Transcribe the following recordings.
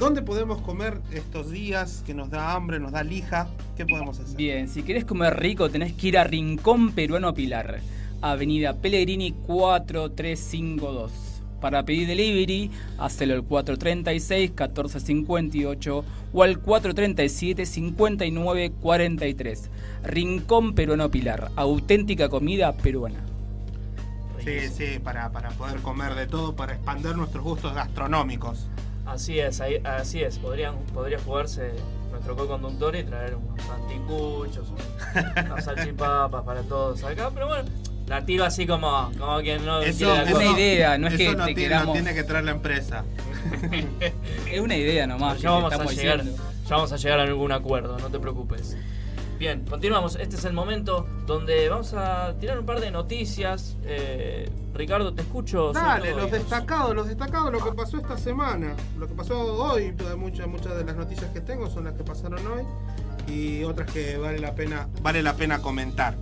¿Dónde podemos comer estos días que nos da hambre, nos da lija? ¿Qué podemos hacer? Bien, si querés comer rico tenés que ir a Rincón Peruano Pilar, Avenida Pellegrini 4352. Para pedir delivery, hacelo al 436-1458 o al 437-5943. Rincón Peruano Pilar, auténtica comida peruana. Sí, sí, para, para poder comer de todo, para expandir nuestros gustos gastronómicos. Así es, ahí- así es. Podrían, podría jugarse nuestro co-conductor y traer unos anticuchos, un- unas salchipapas para todos acá. Pero bueno, la tiro así como, como quien no Eso, quiere la eso- cosa. Una idea, no es eso que no te tiene, no queramos- tiene que traer la empresa. Es una idea nomás. que ya vamos a llegar, ya vamos a llegar a algún acuerdo, no te preocupes. Bien, continuamos. Este es el momento donde vamos a tirar un par de noticias. Eh, Ricardo, te escucho. Dale, los destacados, los destacados, lo que pasó esta semana, lo que pasó hoy, muchas, muchas de las noticias que tengo son las que pasaron hoy y otras que vale la pena, vale la pena comentar.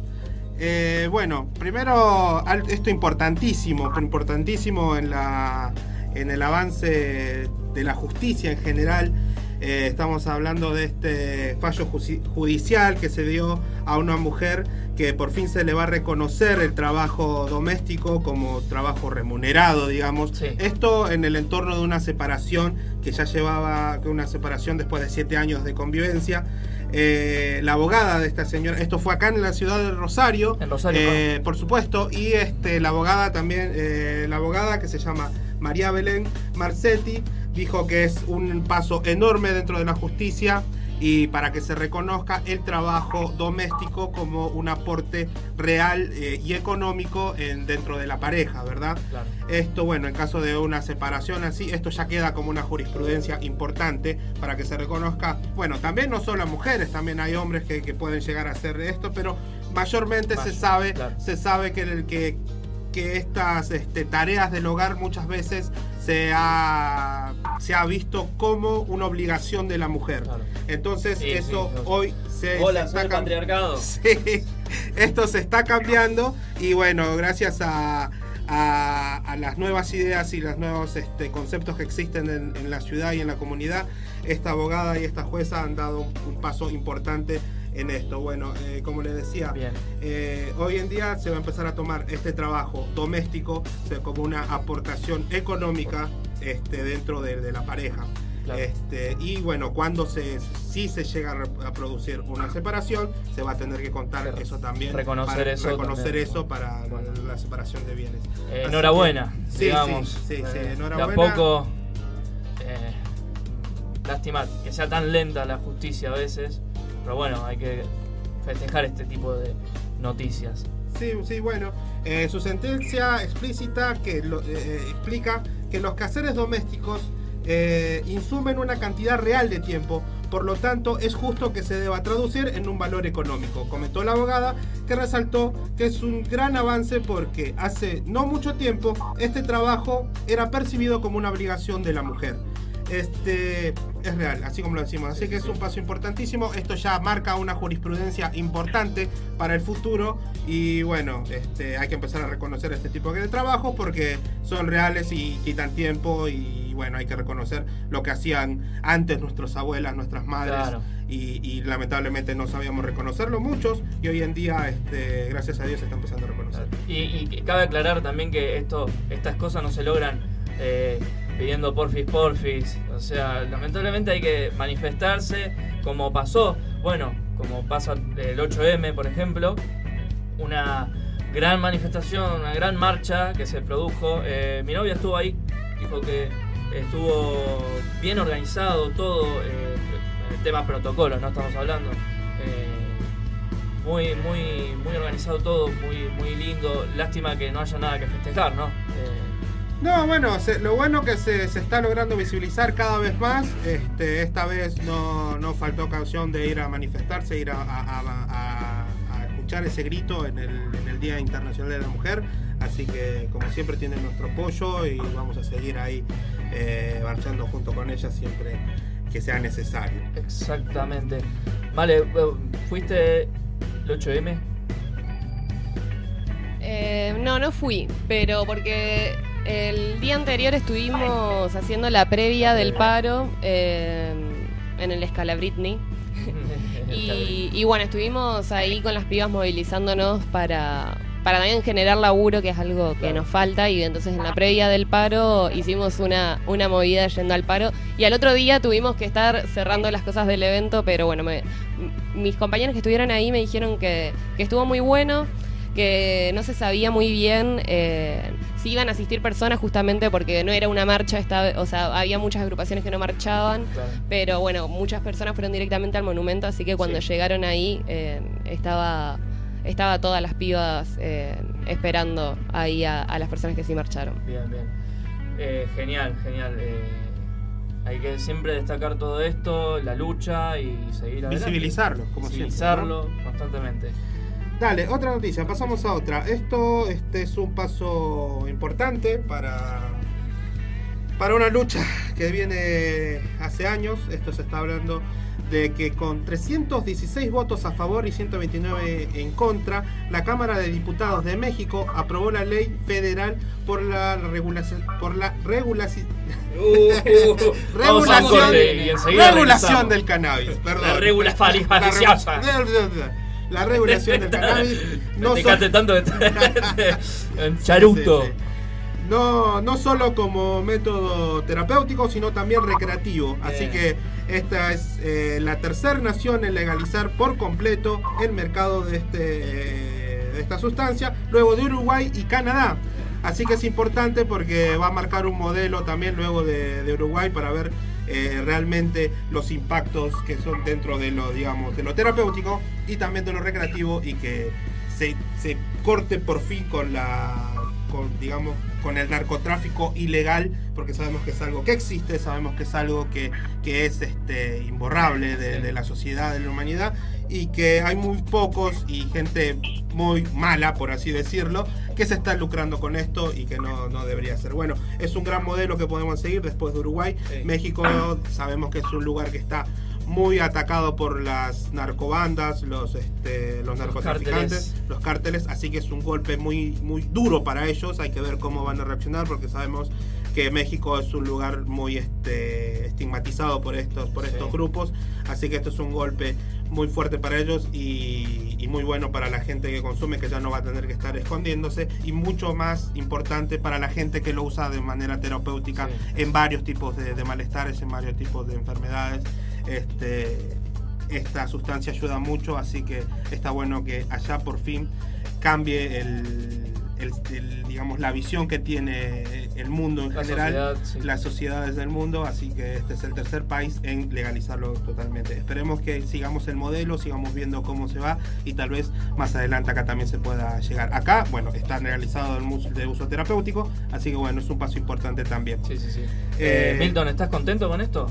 Eh, bueno, primero esto importantísimo, importantísimo en la en el avance de la justicia en general. Eh, estamos hablando de este fallo judicial que se dio a una mujer que por fin se le va a reconocer el trabajo doméstico como trabajo remunerado, digamos. Sí. Esto en el entorno de una separación que ya llevaba que una separación después de siete años de convivencia. Eh, la abogada de esta señora, esto fue acá en la ciudad de Rosario, En Rosario, eh, por supuesto, y este, la abogada también, eh, la abogada que se llama María Belén Marcetti, dijo que es un paso enorme dentro de la justicia y para que se reconozca el trabajo doméstico como un aporte real eh, y económico en, dentro de la pareja, ¿verdad? Claro. Esto, bueno, en caso de una separación así, esto ya queda como una jurisprudencia importante para que se reconozca. Bueno, también no solo a mujeres, también hay hombres que, que pueden llegar a hacer esto, pero mayormente se sabe, claro. se sabe que, el, que, que estas este, tareas del hogar muchas veces se ha, se ha visto como una obligación de la mujer. Claro. Entonces, Sí, eso sí, no. hoy se, Hola, se está cam- patriarcado. Sí, esto se está cambiando y bueno, gracias a, a- a las nuevas ideas y los nuevos este, conceptos que existen en, en la ciudad y en la comunidad, esta abogada y esta jueza han dado un, un paso importante en esto. Bueno, eh, como les decía, eh, hoy en día se va a empezar a tomar este trabajo doméstico o sea, como una aportación económica este, dentro de, de la pareja. Claro. Este, y bueno, cuando se, si se llega a producir una separación, se va a tener que contar Claro. eso también. Reconocer para, eso reconocer también. eso para Bueno. la separación de bienes. Eh, enhorabuena, que- sí, digamos. sí, sí, sí, Eh, enhorabuena. De a poco. eh, lástima que sea tan lenta la justicia a veces. Pero bueno, hay que festejar este tipo de noticias. Sí, sí, bueno. eh, su sentencia explícita que lo- eh, explica que los quehaceres domésticos eh, insumen una cantidad real de tiempo, por lo tanto es justo que se deba traducir en un valor económico, comentó la abogada, que resaltó que es un gran avance porque hace no mucho tiempo este trabajo era percibido como una obligación de la mujer. Este es real, así como lo decimos. Así que es un paso importantísimo. Esto ya marca una jurisprudencia importante para el futuro. Y bueno, este, hay que empezar a reconocer este tipo de trabajos porque son reales y quitan tiempo. Y bueno, hay que reconocer lo que hacían antes nuestras abuelas, nuestras madres. Claro. Y, y lamentablemente no sabíamos reconocerlo muchos. Y hoy en día, este, gracias a Dios, se está empezando a reconocer. Y, cabe aclarar también que esto, estas cosas no se logran eh, pidiendo porfis, porfis. O sea, lamentablemente hay que manifestarse como pasó. Bueno, como pasa el 8M, por ejemplo. Una gran manifestación, una gran marcha que se produjo. Eh, mi novia estuvo ahí, dijo que estuvo bien organizado todo. eh, tema protocolo, no estamos hablando. Eh, muy, muy, muy organizado todo, muy, muy lindo. Lástima que no haya nada que festejar, ¿no? No, bueno, se- lo bueno que se, se está logrando visibilizar cada vez más. Este, esta vez no, no faltó ocasión de ir a manifestarse, ir a, a- a- a- a escuchar ese grito en el, en el Día Internacional de la Mujer. Así que, como siempre, tienen nuestro apoyo y vamos a seguir ahí eh, marchando junto con ellas siempre que sea necesario. exactamente. Vale, eh, ¿fuiste el 8M? Eh, no, no fui, pero porque el día anterior estuvimos haciendo la previa del paro eh, en el Escala Britney. Y, y bueno, estuvimos ahí con las pibas movilizándonos para, para también generar laburo, que es algo que nos falta. Y entonces en la previa del paro hicimos una, una movida yendo al paro. Y al otro día tuvimos que estar cerrando las cosas del evento, pero bueno, me- mis compañeros que estuvieron ahí me dijeron que, que estuvo muy bueno, que no se sabía muy bien eh, si iban a asistir personas justamente porque no era una marcha, esta, o sea, había muchas agrupaciones que no marchaban. Claro. Pero bueno, muchas personas fueron directamente al monumento, así que cuando Sí. llegaron ahí eh, estaba, estaba todas las pibas eh, esperando ahí a, a las personas que sí marcharon. Bien, bien. Eh, genial, genial. eh, hay que siempre destacar todo esto, la lucha y seguir adelante. Visibilizarlo, como siempre, Visibilizarlo constantemente. Dale, otra noticia, pasamos a otra. Esto este es un paso importante para, para una lucha que viene hace años. Esto se está hablando de que con 316 votos a favor y 129 en contra, la Cámara de Diputados de México aprobó la ley federal por la regulación por la regulaci- Vamos a regulación, regulación del cannabis. Perdón. La regula- La regulación del cannabis no so- tanto en charuto. Sí, sí, sí. No, no solo como método terapéutico, sino también recreativo. Así que esta es eh, la tercera nación en legalizar por completo el mercado de, este, eh, de esta sustancia, luego de Uruguay y Canadá. Así que es importante porque va a marcar un modelo también luego de, de Uruguay para ver eh, realmente los impactos que son dentro de lo, digamos, de lo terapéutico y también de lo recreativo y que se, se corte por fin con la, con, digamos, con el narcotráfico ilegal, porque sabemos que es algo que existe, sabemos que es algo que, que es este, imborrable de, de la sociedad, de la humanidad, y que hay muy pocos y gente muy mala, por así decirlo, que se está lucrando con esto y que no, no debería ser. Bueno, es un gran modelo que podemos seguir después de Uruguay. Sí. México sabemos que es un lugar que está muy atacado por las narcobandas, los, este, los narcotraficantes, cárteles. los cárteles, así que es un golpe muy, muy duro para ellos. Hay que ver cómo van a reaccionar porque sabemos que México es un lugar muy este, estigmatizado por estos, por Sí. estos grupos, así que esto es un golpe muy fuerte para ellos y, y muy bueno para la gente que consume, que ya no va a tener que estar escondiéndose, y mucho más importante para la gente que lo usa de manera terapéutica Sí. en varios tipos de, de malestares, en varios tipos de enfermedades. Este, esta sustancia ayuda mucho, así que está bueno que allá por fin cambie el, el- el, digamos, la visión que tiene el mundo en La general, sociedad, sí. las sociedades del mundo, así que este es el tercer país en legalizarlo totalmente. Esperemos que sigamos el modelo, sigamos viendo cómo se va y tal vez más adelante acá también se pueda llegar. Acá, bueno, está legalizado el de uso terapéutico, así que bueno, es un paso importante también. Sí, sí, sí. Eh, Eh, Milton, ¿estás contento con esto?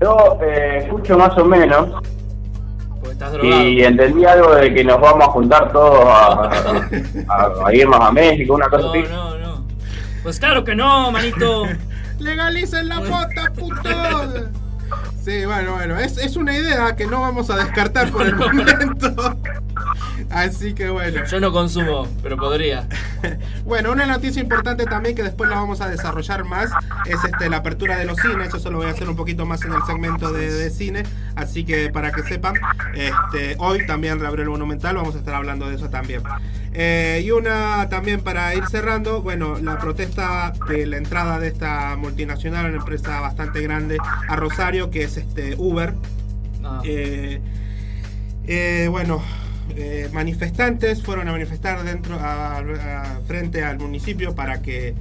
Yo eh, escucho más o menos y entendí algo de que nos vamos a juntar todos a, a- a irnos a México, una cosa No, así. no, no. Pues claro que no, manito. ¡Legalicen la mota, puto! Sí, bueno, bueno, es, es una idea que no vamos a descartar por el momento. Así que bueno. Yo no consumo, pero podría. Bueno, una noticia importante también que después la vamos a desarrollar más es este, la apertura de los cines. Eso lo voy a hacer un poquito más en el segmento de, de cine. Así que para que sepan, este, hoy también reabrió el Monumental. Vamos a estar hablando de eso también. Eh, y una también para ir cerrando, bueno, la protesta de la entrada de esta multinacional, una empresa bastante grande a Rosario, que es este Uber. No. Eh, eh, bueno, manifestantes fueron a manifestar dentro, a- a- frente al municipio para que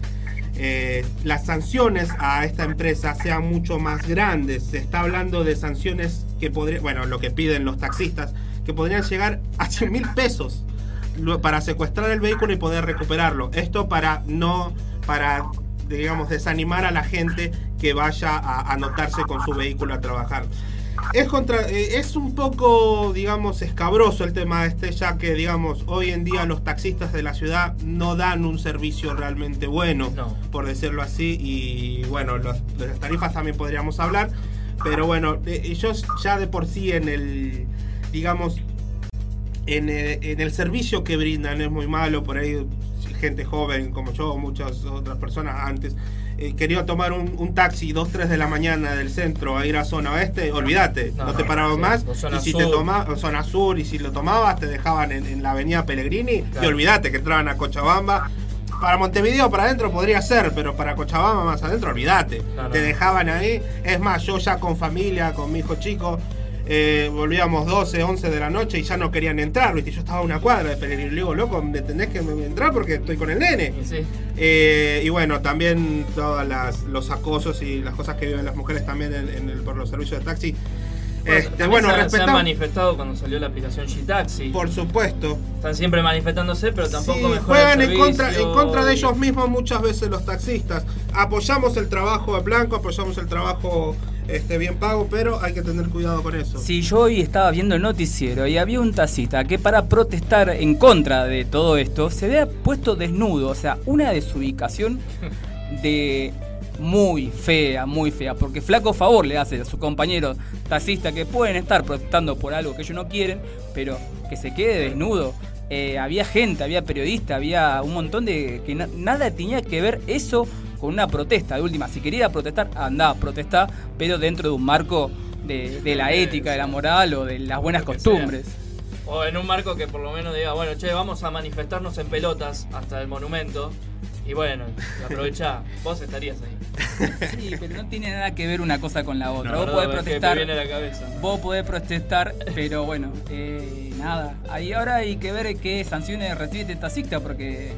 eh, las sanciones a esta empresa sean mucho más grandes. Se está hablando de sanciones que podrían, bueno, lo que piden los taxistas, que podrían llegar a 100 mil pesos para secuestrar el vehículo y poder recuperarlo. Esto para no, para, digamos, desanimar a la gente que vaya a anotarse con su vehículo a trabajar. Es, contra, eh, es un poco, digamos, escabroso el tema este, ya que, digamos, hoy en día los taxistas de la ciudad no dan un servicio realmente bueno, No. por decirlo así, y bueno, los- de las tarifas también podríamos hablar, pero bueno, eh, ellos ya de por sí en el, digamos, en el, en el servicio que brindan es muy malo, por ahí gente joven como yo, muchas otras personas antes, eh, quería tomar un, un taxi 2, 3 de la mañana del centro a ir a zona oeste, olvídate, no, No, te paraban sí, más. Y si te sur. tomabas, zona sur, y si lo tomabas, te dejaban en, en la avenida Pellegrini. Y olvídate que entraban a Cochabamba. Para Montevideo, para adentro podría ser, pero para Cochabamba más adentro, olvídate. Te dejaban ahí. Es más, yo ya con familia, con mi hijo chico, eh, volvíamos 12, 11 de la noche y ya no querían entrar. ¿viste? Yo estaba a una cuadra de Pellegrini. Le digo, loco, ¿me tenés que entrar porque estoy con el nene? Sí. Eh, y bueno, también todos los acosos y las cosas que viven las mujeres también en, en el- por los servicios de taxi. Este, bueno, se, se han manifestado cuando salió la aplicación G-Taxi. Por supuesto. Están siempre manifestándose, pero tampoco Sí, mejoran juegan el en contra, en contra de ellos mismos muchas veces los taxistas. Apoyamos el trabajo de Blanco, apoyamos el trabajo este, bien pago, pero hay que tener cuidado con eso. Si yo hoy estaba viendo el noticiero y había un taxista que para protestar en contra de todo esto se había puesto desnudo, o sea, una desubicación de muy fea, muy fea, porque flaco favor le hace a sus compañeros taxistas que pueden estar protestando por algo que ellos no quieren, pero que se quede desnudo. Eh, había gente, había periodistas, había un montón de que na- nada tenía que ver eso con una protesta. De última, si quería protestar, andá, protestá, pero dentro de un marco de, de la ética, de la moral o de las buenas costumbres. O en un marco que por lo menos diga, bueno, che, vamos a manifestarnos en pelotas hasta el monumento. Y bueno, aprovecha, vos estarías ahí. Sí, pero no tiene nada que ver una cosa con la otra. La vos podés protestar. viene a la cabeza. Vos podés protestar, pero bueno, eh, nada. Ahí ahora hay que ver qué sanciones recibe este taxista porque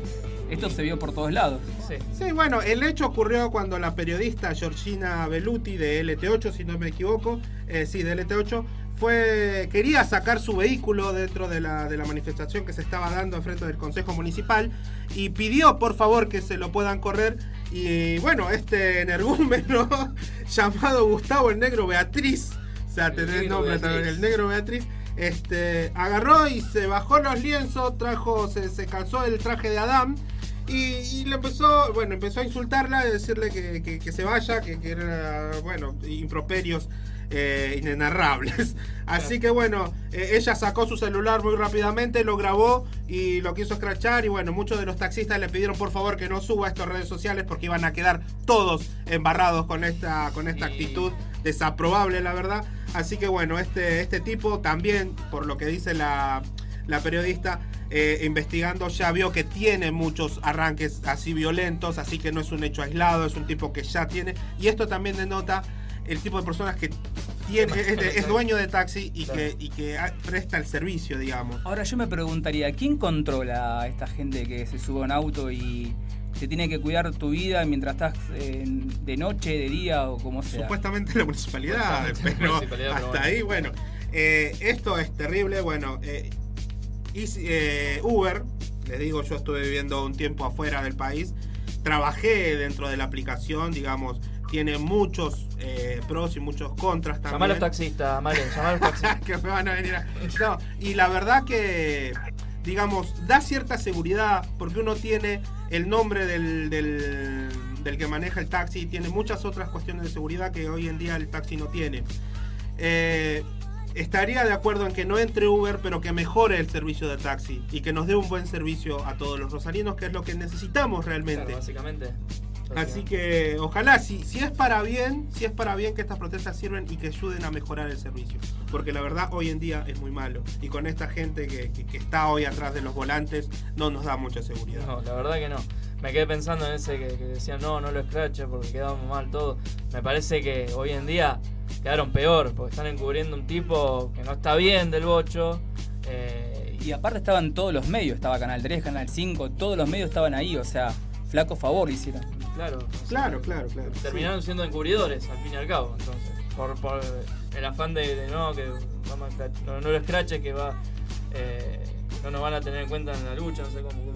esto se vio por todos lados. Sí. Sí, bueno, el hecho ocurrió cuando la periodista Georgina Belluti de LT8, si no me equivoco, eh, sí, de LT8, fue, quería sacar su vehículo dentro de la, de la manifestación que se estaba dando enfrente del Consejo Municipal y pidió por favor que se lo puedan correr. Y bueno, este energúmeno llamado Gustavo el Negro Beatriz, o sea, Negro nombre Beatriz. también, el Negro Beatriz, este, agarró y se bajó los lienzos, trajo, se, se calzó el traje de Adán. Y, y le empezó, bueno, empezó a insultarla, y decirle que, que- que se vaya, que, que era, bueno, improperios eh, inenarrables. Así que bueno, eh, ella sacó su celular muy rápidamente, lo grabó y lo quiso escrachar. Y bueno, muchos de los taxistas le pidieron por favor que no suba a redes sociales porque iban a quedar todos embarrados con esta, con esta actitud desaprobable, la verdad. Así que bueno, este, este tipo también, por lo que dice la, la periodista, eh, investigando ya vio que tiene muchos arranques así violentos, así que no es un hecho aislado, es un tipo que ya tiene. Y esto también denota el tipo de personas que tiene, es, es- es dueño de taxi y que, y que presta el servicio, digamos. Ahora yo me preguntaría, ¿quién controla a esta gente que se sube a un auto y te tiene que cuidar tu vida mientras estás eh, de noche, de día o como sea? Supuestamente la municipalidad, Supuestamente la pero municipalidad, hasta bueno. ahí, bueno. Eh, esto es terrible, bueno. eh, Easy- eh, Uber, les digo, yo estuve viviendo un tiempo afuera del país, trabajé dentro de la aplicación, digamos, tiene muchos eh, pros y muchos contras también. Llamá a los taxistas, Mario, llamá a los taxistas. que me van a venir a... No, y la verdad que, digamos, da cierta seguridad porque uno tiene el nombre del, del, del que maneja el taxi y tiene muchas otras cuestiones de seguridad que hoy en día el taxi no tiene. Eh, estaría de acuerdo en que no entre Uber, pero que mejore el servicio de taxi y que nos dé un buen servicio a todos los rosarinos, que es lo que necesitamos realmente. Básicamente. Así que ojalá, si, si es para bien, si es para bien que estas protestas sirven y que ayuden a mejorar el servicio. Porque la verdad hoy en día es muy malo. Y con esta gente que, que- que está hoy atrás de los volantes no nos da mucha seguridad. No, la verdad que no. Me quedé pensando en ese que, que decían, no, no lo escrache porque quedamos mal todo. Me parece que hoy en día quedaron peor porque están encubriendo un tipo que no está bien del bocho. eh, Y aparte estaban todos los medios, estaba Canal 3, Canal 5, todos los medios estaban ahí, o sea, flaco favor hicieron. Claro. o sea, Claro, claro, claro. Terminaron siendo encubridores al fin y al cabo, entonces. Por, por el afán de, de no, que vamos a no, no lo escrache que va. eh, no nos van a tener en cuenta en la lucha, no sé cómo, cómo-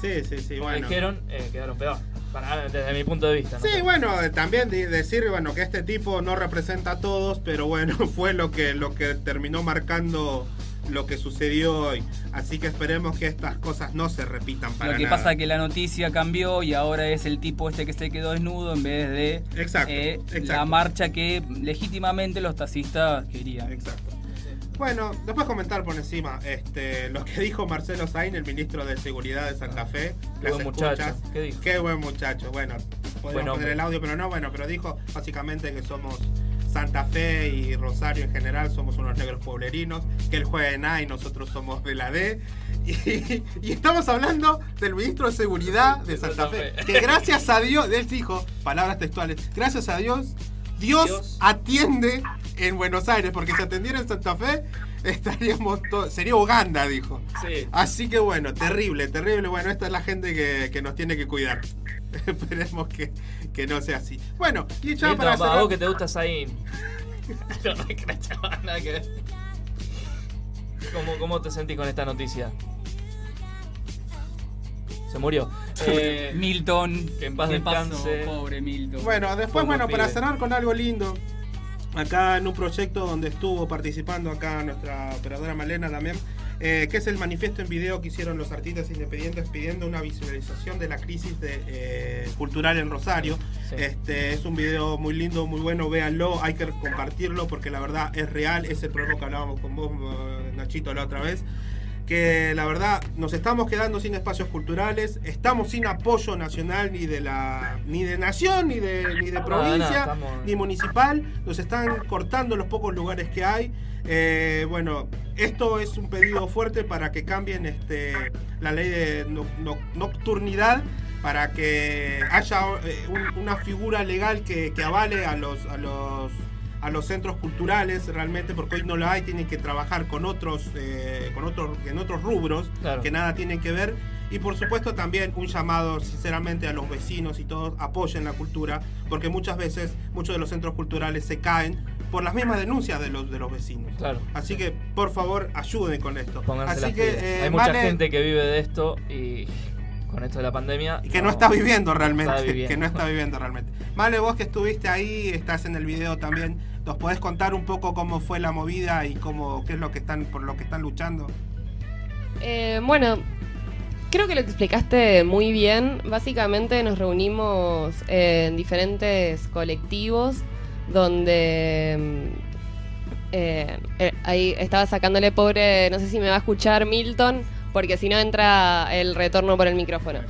Sí, sí, sí, cómo bueno. dijeron, eh, quedaron peor. Para, desde mi punto de vista. ¿no? Sí, bueno, eh, también de- decir bueno que este tipo no representa a todos, pero bueno, fue lo que lo que terminó marcando lo que sucedió hoy. Así que esperemos que estas cosas no se repitan para Lo que nada. pasa es que la noticia cambió y ahora es el tipo este que se quedó desnudo en vez de Exacto, eh, exacto. la marcha que legítimamente los taxistas querían. Exacto. Bueno, después comentar por encima este, lo que dijo Marcelo Sain, el ministro de Seguridad de Santa Fe. Qué Las buen muchacho. escuchas. ¿Qué dijo? Qué buen muchacho. Bueno, podemos poner el audio, pero no, bueno, pero dijo básicamente que somos Santa Fe y Rosario en general, somos unos negros pueblerinos, que él juega en A y nosotros somos de la D. Y, y estamos hablando del ministro de Seguridad de Santa Fe, que gracias a Dios, él dijo, palabras textuales, gracias a Dios, Dios, Dios. atiende en Buenos Aires, porque si atendiera en Santa Fe, estaríamos todos, sería Uganda, dijo. Sí. Así que bueno, terrible, terrible. Bueno, esta es la gente que, que nos tiene que cuidar. Esperemos que, que no sea así. Bueno, y ya Milton, para vos que te gusta Zayn. no, no es que la chavala, nada que ver. ¿Cómo, ¿Cómo te sentís con esta noticia? Se murió. Eh, Milton, que en paz descanse. Pobre Milton. Bueno, después, bueno, buen para cerrar con algo lindo, acá en un proyecto donde estuvo participando acá nuestra operadora Malena también, eh, que es el manifiesto en video que hicieron los artistas independientes pidiendo una visualización de la crisis de, eh, cultural en Rosario. Sí. Este es un video muy lindo, muy bueno, véanlo, hay que compartirlo porque la verdad es real, es el problema que hablábamos con vos, eh, Nachito, la otra vez que la verdad nos estamos quedando sin espacios culturales, estamos sin apoyo nacional ni de la ni de nación ni de ni de provincia no, estamos- ni municipal, nos están cortando los pocos lugares que hay. Eh, bueno, esto es un pedido fuerte para que cambien este la ley de no- no- nocturnidad para que haya eh, un- una figura legal que, que avale a los a los a los centros culturales realmente porque hoy no lo hay tienen que trabajar con otros eh, con otros en otros rubros Claro. que nada tienen que ver y por supuesto también un llamado sinceramente a los vecinos y todos apoyen la cultura porque muchas veces muchos de los centros culturales se caen por las mismas denuncias de los de los vecinos Claro. así que por favor ayuden con esto Pónganse así que eh, Hay mucha Mane- gente que vive de esto y con esto de la pandemia. y que no está viviendo realmente, está viviendo. que no está viviendo realmente. Vale, vos que estuviste ahí, estás en el video también, ¿nos podés contar un poco cómo fue la movida y cómo qué es lo que están por lo que están luchando? Eh, bueno, creo que lo explicaste muy bien. Básicamente nos reunimos en diferentes colectivos donde eh, eh, ahí estaba sacándole pobre, no sé si me va a escuchar Milton, porque si no entra el retorno por el micrófono.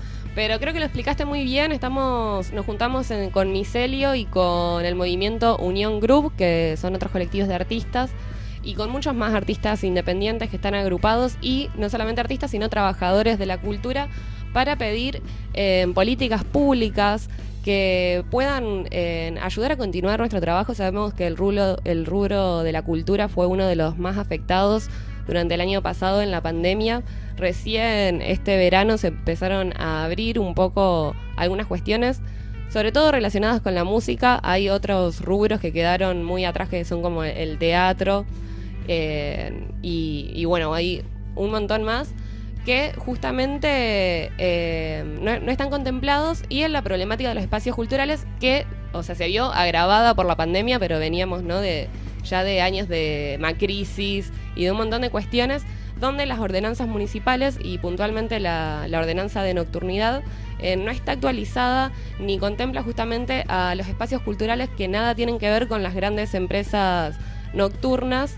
Pero creo que lo explicaste muy bien. Estamos, nos juntamos en- con Micelio y con el movimiento Unión Group, que son otros colectivos de artistas, y con muchos más artistas independientes que están agrupados y no solamente artistas, sino trabajadores de la cultura para pedir eh, políticas públicas que puedan eh, ayudar a continuar nuestro trabajo. Sabemos que el rubro, el rubro de la cultura fue uno de los más afectados durante el año pasado en la pandemia. Recién este verano se empezaron a abrir un poco algunas cuestiones, sobre todo relacionadas con la música. Hay otros rubros que quedaron muy atrás, que son como el teatro. eh, y, y bueno, hay un montón más que justamente eh, no, no están contemplados y en la problemática de los espacios culturales que, o sea, se vio agravada por la pandemia, pero veníamos, ¿no? De ya de años de macrisis y de un montón de cuestiones donde las ordenanzas municipales y puntualmente la, ordenanza de nocturnidad eh, no está actualizada ni contempla justamente a los espacios culturales que nada tienen que ver con las grandes empresas nocturnas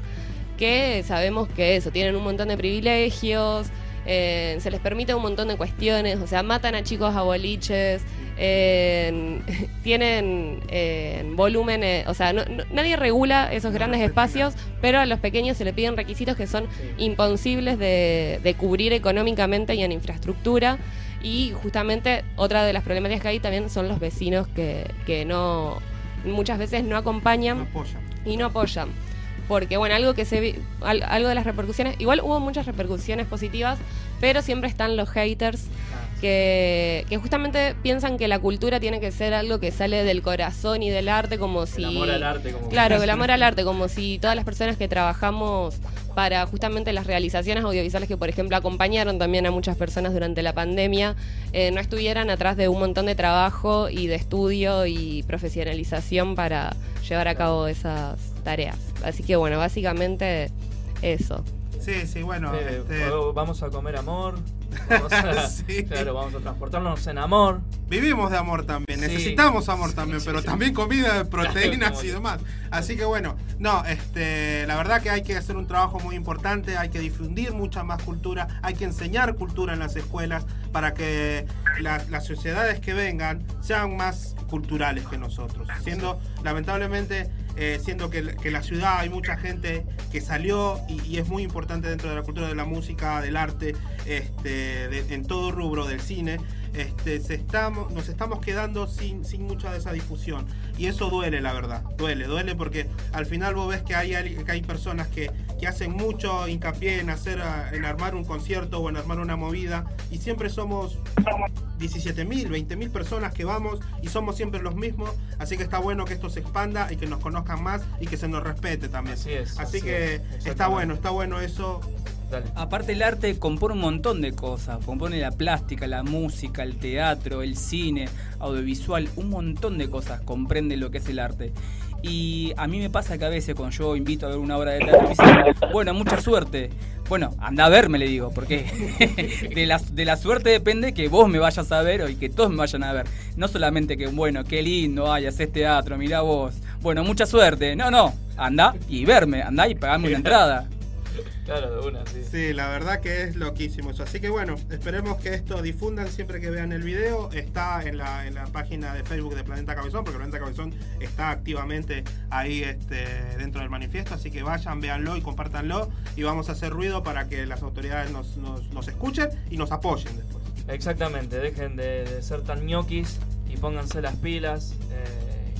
que sabemos que eso, tienen un montón de privilegios, eh, se les permite un montón de cuestiones, o sea, matan a chicos a boliches, eh, tienen eh, volúmenes, o sea, no- no- nadie regula esos No grandes espacios, pero a los pequeños se le piden requisitos que son imposibles de, de cubrir económicamente y en infraestructura. Y justamente otra de las problemáticas que hay también son los vecinos que, que no muchas veces no No acompañan apoyan. y no apoyan. Porque, bueno, algo que se vi- al- algo de las repercusiones, igual hubo muchas repercusiones positivas, pero siempre están los haters que, que justamente piensan que la cultura tiene que ser algo que sale del corazón y del arte, como si. El amor al arte, como Claro, el amor al arte, como si todas las personas que trabajamos para justamente las realizaciones audiovisuales que, por ejemplo, acompañaron también a muchas personas durante la pandemia, eh, no estuvieran atrás de un montón de trabajo y de estudio y profesionalización para llevar a cabo esas tareas. Así que, bueno, básicamente eso. Sí, sí, bueno, Eh, este, vamos a comer amor. Vamos a, Sí. Claro, vamos a transportarnos en amor. Vivimos de amor también, Sí. necesitamos amor también, Sí, pero sí. también comida, proteínas y demás. Así que bueno, no, este, la verdad que hay que hacer un trabajo muy importante, hay que difundir mucha más cultura, hay que enseñar cultura en las escuelas para que las sociedades que vengan sean más culturales que nosotros. Siendo, lamentablemente, eh, siendo que, que la ciudad hay mucha gente que salió y, es muy importante dentro de la cultura de la música, del arte, este, en todo rubro del cine, este, se estamos, nos estamos quedando sin, sin mucha de esa difusión. Y eso duele, la verdad. Duele, duele porque al final vos ves que hay, que hay personas que, que hacen mucho hincapié en, hacer, a- en armar un concierto o en armar una movida. Y siempre somos 17 mil, 20 mil personas que vamos y somos siempre los mismos. Así que está bueno que esto se expanda y que nos conozcan más y que se nos respete también. Así es, Así, así que es, está bueno, está bueno eso. Aparte el arte compone un montón de cosas, compone la plástica, la música, el teatro, el cine, audiovisual, un montón de cosas comprende lo que es el arte. Y a mí me pasa que a veces cuando yo invito a ver una obra de teatro, me dicen, bueno, mucha suerte. Bueno, anda a verme, le digo, porque de la, suerte depende que vos me vayas a ver y que todos me vayan a ver. No solamente que, bueno, qué lindo, ay, haces teatro, mirá vos. Bueno, mucha suerte. No, no, anda y verme, anda y pagame una entrada. Claro, de una, sí. Sí, la verdad que es loquísimo eso. Así que bueno, esperemos que esto difundan siempre que vean el video. Está en la, en la página de Facebook de Planeta Cabezón, porque Planeta Cabezón está activamente ahí este, dentro del manifiesto. Así que vayan, véanlo y compártanlo. Y vamos a hacer ruido para que las autoridades nos, nos, nos escuchen y nos apoyen después. Exactamente, dejen de, de ser tan ñoquis y pónganse las pilas. eh,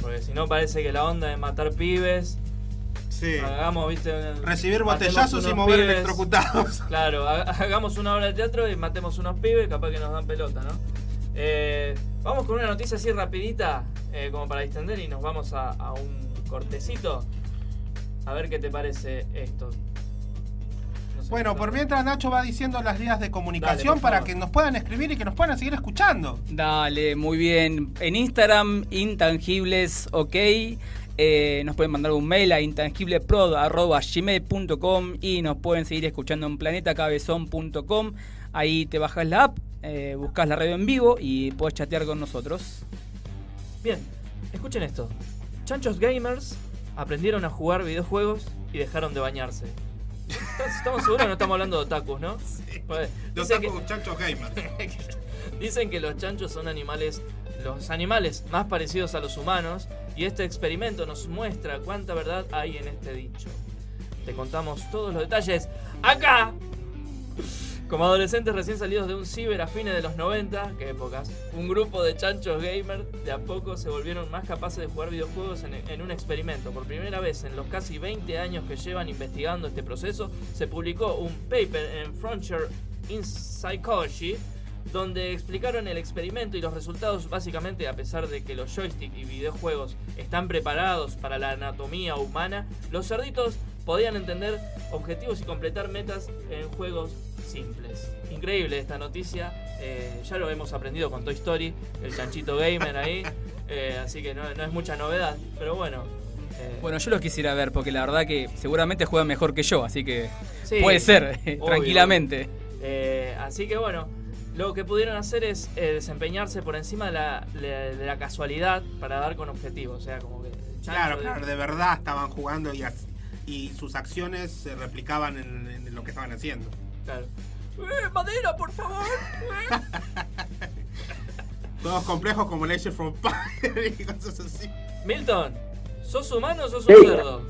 porque si no parece que la onda de matar pibes. Sí. Hagamos, viste. Recibir botellazos y mover pibes. electrocutados. Claro, ha- hagamos una obra de teatro y matemos unos pibes, capaz que nos dan pelota, ¿no? Eh, vamos con una noticia así rapidita, eh, como para distender, y nos vamos a, a un cortecito. A ver qué te parece esto. Bueno, por mientras Nacho va diciendo las vías de comunicación Dale, para que nos puedan escribir y que nos puedan seguir escuchando. Dale, muy bien. En Instagram, intangibles, ok. Eh, nos pueden mandar un mail a intangiblepro.gmail.com y nos pueden seguir escuchando en planetacabezón.com. Ahí te bajas la app, eh, buscas la radio en vivo y puedes chatear con nosotros. Bien, escuchen esto. Chanchos gamers aprendieron a jugar videojuegos y dejaron de bañarse. Estamos seguros que no estamos hablando de otakus, ¿no? Pues, que- tacos chanchos gamers. Dicen que los chanchos son animales, los animales más parecidos a los humanos, y este experimento nos muestra cuánta verdad hay en este dicho. Te contamos todos los detalles acá. Como adolescentes recién salidos de un ciber a fines de los 90, qué épocas, un grupo de chanchos gamers de a poco se volvieron más capaces de jugar videojuegos en, en un experimento. Por primera vez en los casi 20 años que llevan investigando este proceso, se publicó un paper en Frontier in Psychology donde explicaron el experimento y los resultados básicamente a pesar de que los joysticks y videojuegos están preparados para la anatomía humana, los cerditos podían entender objetivos y completar metas en juegos simples. Increíble esta noticia, eh, ya lo hemos aprendido con Toy Story, el chanchito gamer ahí, eh, así que no, no es mucha novedad, pero bueno. eh, Bueno, yo los quisiera ver porque la verdad que seguramente juegan mejor que yo, así que sí, puede ser, obvio. tranquilamente. Así que bueno, lo que pudieron hacer es eh, desempeñarse por encima de la, de- de la casualidad para dar con objetivos. O sea, como que. Claro, de- claro, de verdad estaban jugando y, as- y sus acciones se replicaban en, en lo que estaban haciendo. claro. ¡Eh, madera, por favor! Todos complejos como Leisure from Fire y cosas así. Milton, ¿sos humano o sos Sí. un cerdo?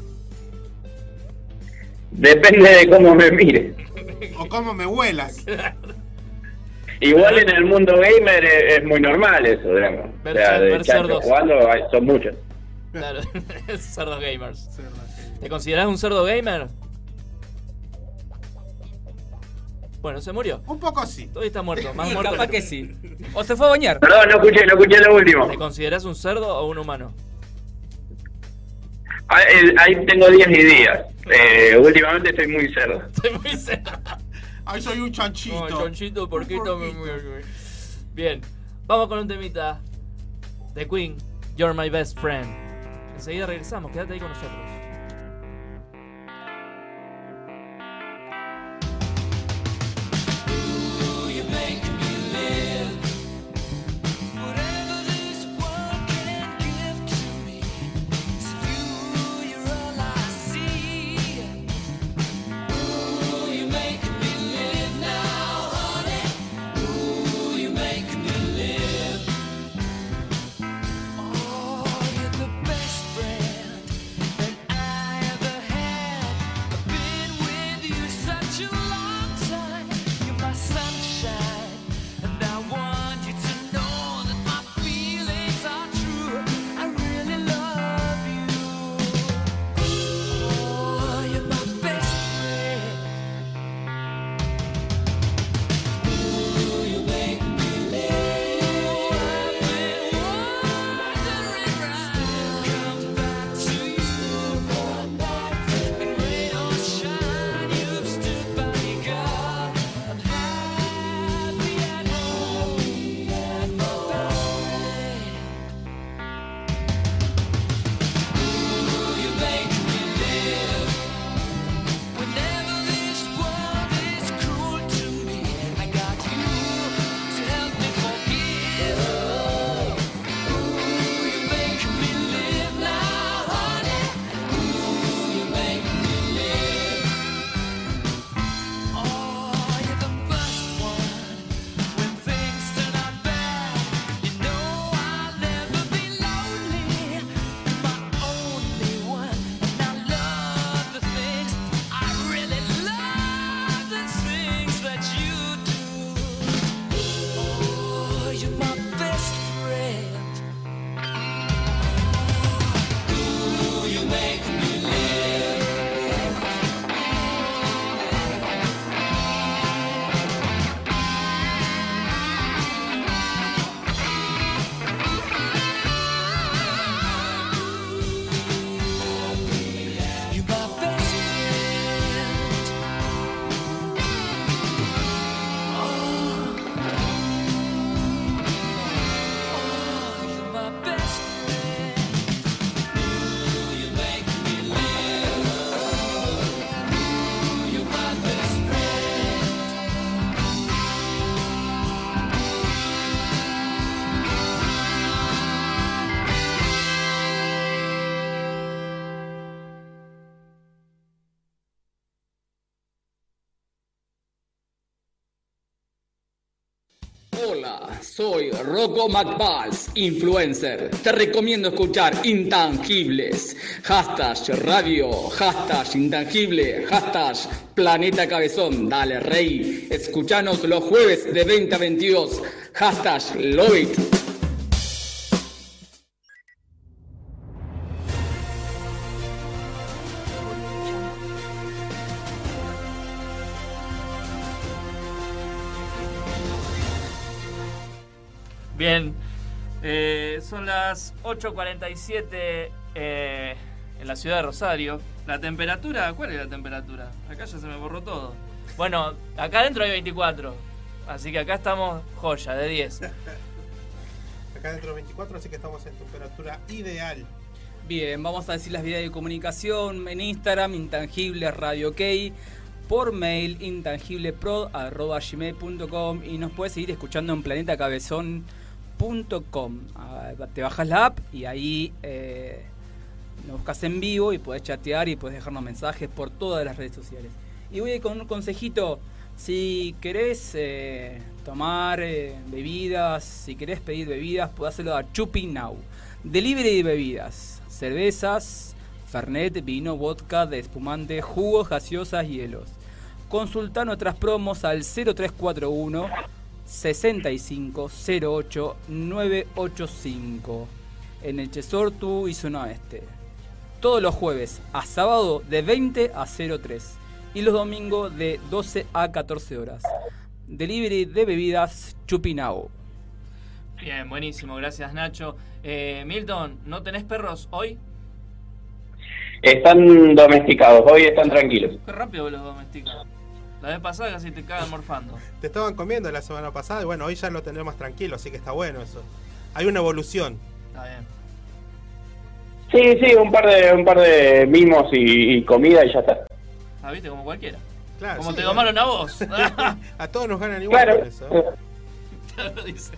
Depende de cómo me mire. O como me huelas. Igual en el mundo gamer es, es muy normal eso, digamos. Ver o sea, de cerdos. jugando hay- son muchos. Claro, cerdos gamers. ¿Te considerás un cerdo gamer? Bueno, se murió. Un poco sí. Todavía está muerto, más Y muerto. capaz que sí. O se fue a bañar. Perdón, no escuché, no escuché lo último. ¿Te considerás un cerdo o un humano? Ah, Ahí tengo días y días. Eh, últimamente estoy muy cerdo. Estoy muy cerdo. Ay, soy un chanchito. No, chonchito, porquito. Un porquito. Bien, vamos con un temita de Queen, You're My Best Friend. Enseguida regresamos, quédate ahí con nosotros. Hola, soy Rocco McBalls, influencer. Te recomiendo escuchar Intangibles. Hashtag radio, hashtag intangible, hashtag planeta cabezón. Dale, rey. Escuchanos los jueves de 20 a 22. Hashtag love. Eh, son las 8.47 eh, en la ciudad de Rosario. La temperatura, ¿cuál es la temperatura? Acá ya se me borró todo. Bueno, acá adentro hay 24, así que acá estamos joya, de 10. Acá dentro de 24, así que estamos en temperatura ideal. Bien, vamos a decir las vías de comunicación en Instagram, intangible radio ok, por mail intangiblepro.gmail.com y nos puedes seguir escuchando en planetacabezón.com. Ah, Te bajas la app y ahí eh, nos buscas en vivo y puedes chatear y puedes dejarnos mensajes por todas las redes sociales. Y voy con un consejito. Si querés eh, tomar eh, bebidas, si querés pedir bebidas, podés hacerlo a Chupi Now. Delivery de bebidas, cervezas, fernet, vino, vodka, de espumante, jugos, gaseosas, hielos. Consulta nuestras promos al 0341 6508 985 en el Chesortu y zona oeste. Todos los jueves a sábado de 20 a 03 y los domingos de 12 a 14 horas. Delivery de bebidas Chupinao. Bien, buenísimo, gracias Nacho. Eh, Milton, ¿no tenés perros hoy? Están domesticados, hoy están tranquilos. Qué rápido los domesticas. La vez pasada casi te cagan morfando. Te estaban comiendo la semana pasada y bueno, hoy ya lo tenemos más tranquilo, así que está bueno eso. Hay una evolución. Está bien. Sí, sí, un par de, un par de mimos y, y comida y ya está. Ah, viste, como cualquiera. Claro, como sí, te ¿eh? tomaron a vos. A todos nos ganan igual Claro. con eso. ¿eh? Claro, dice.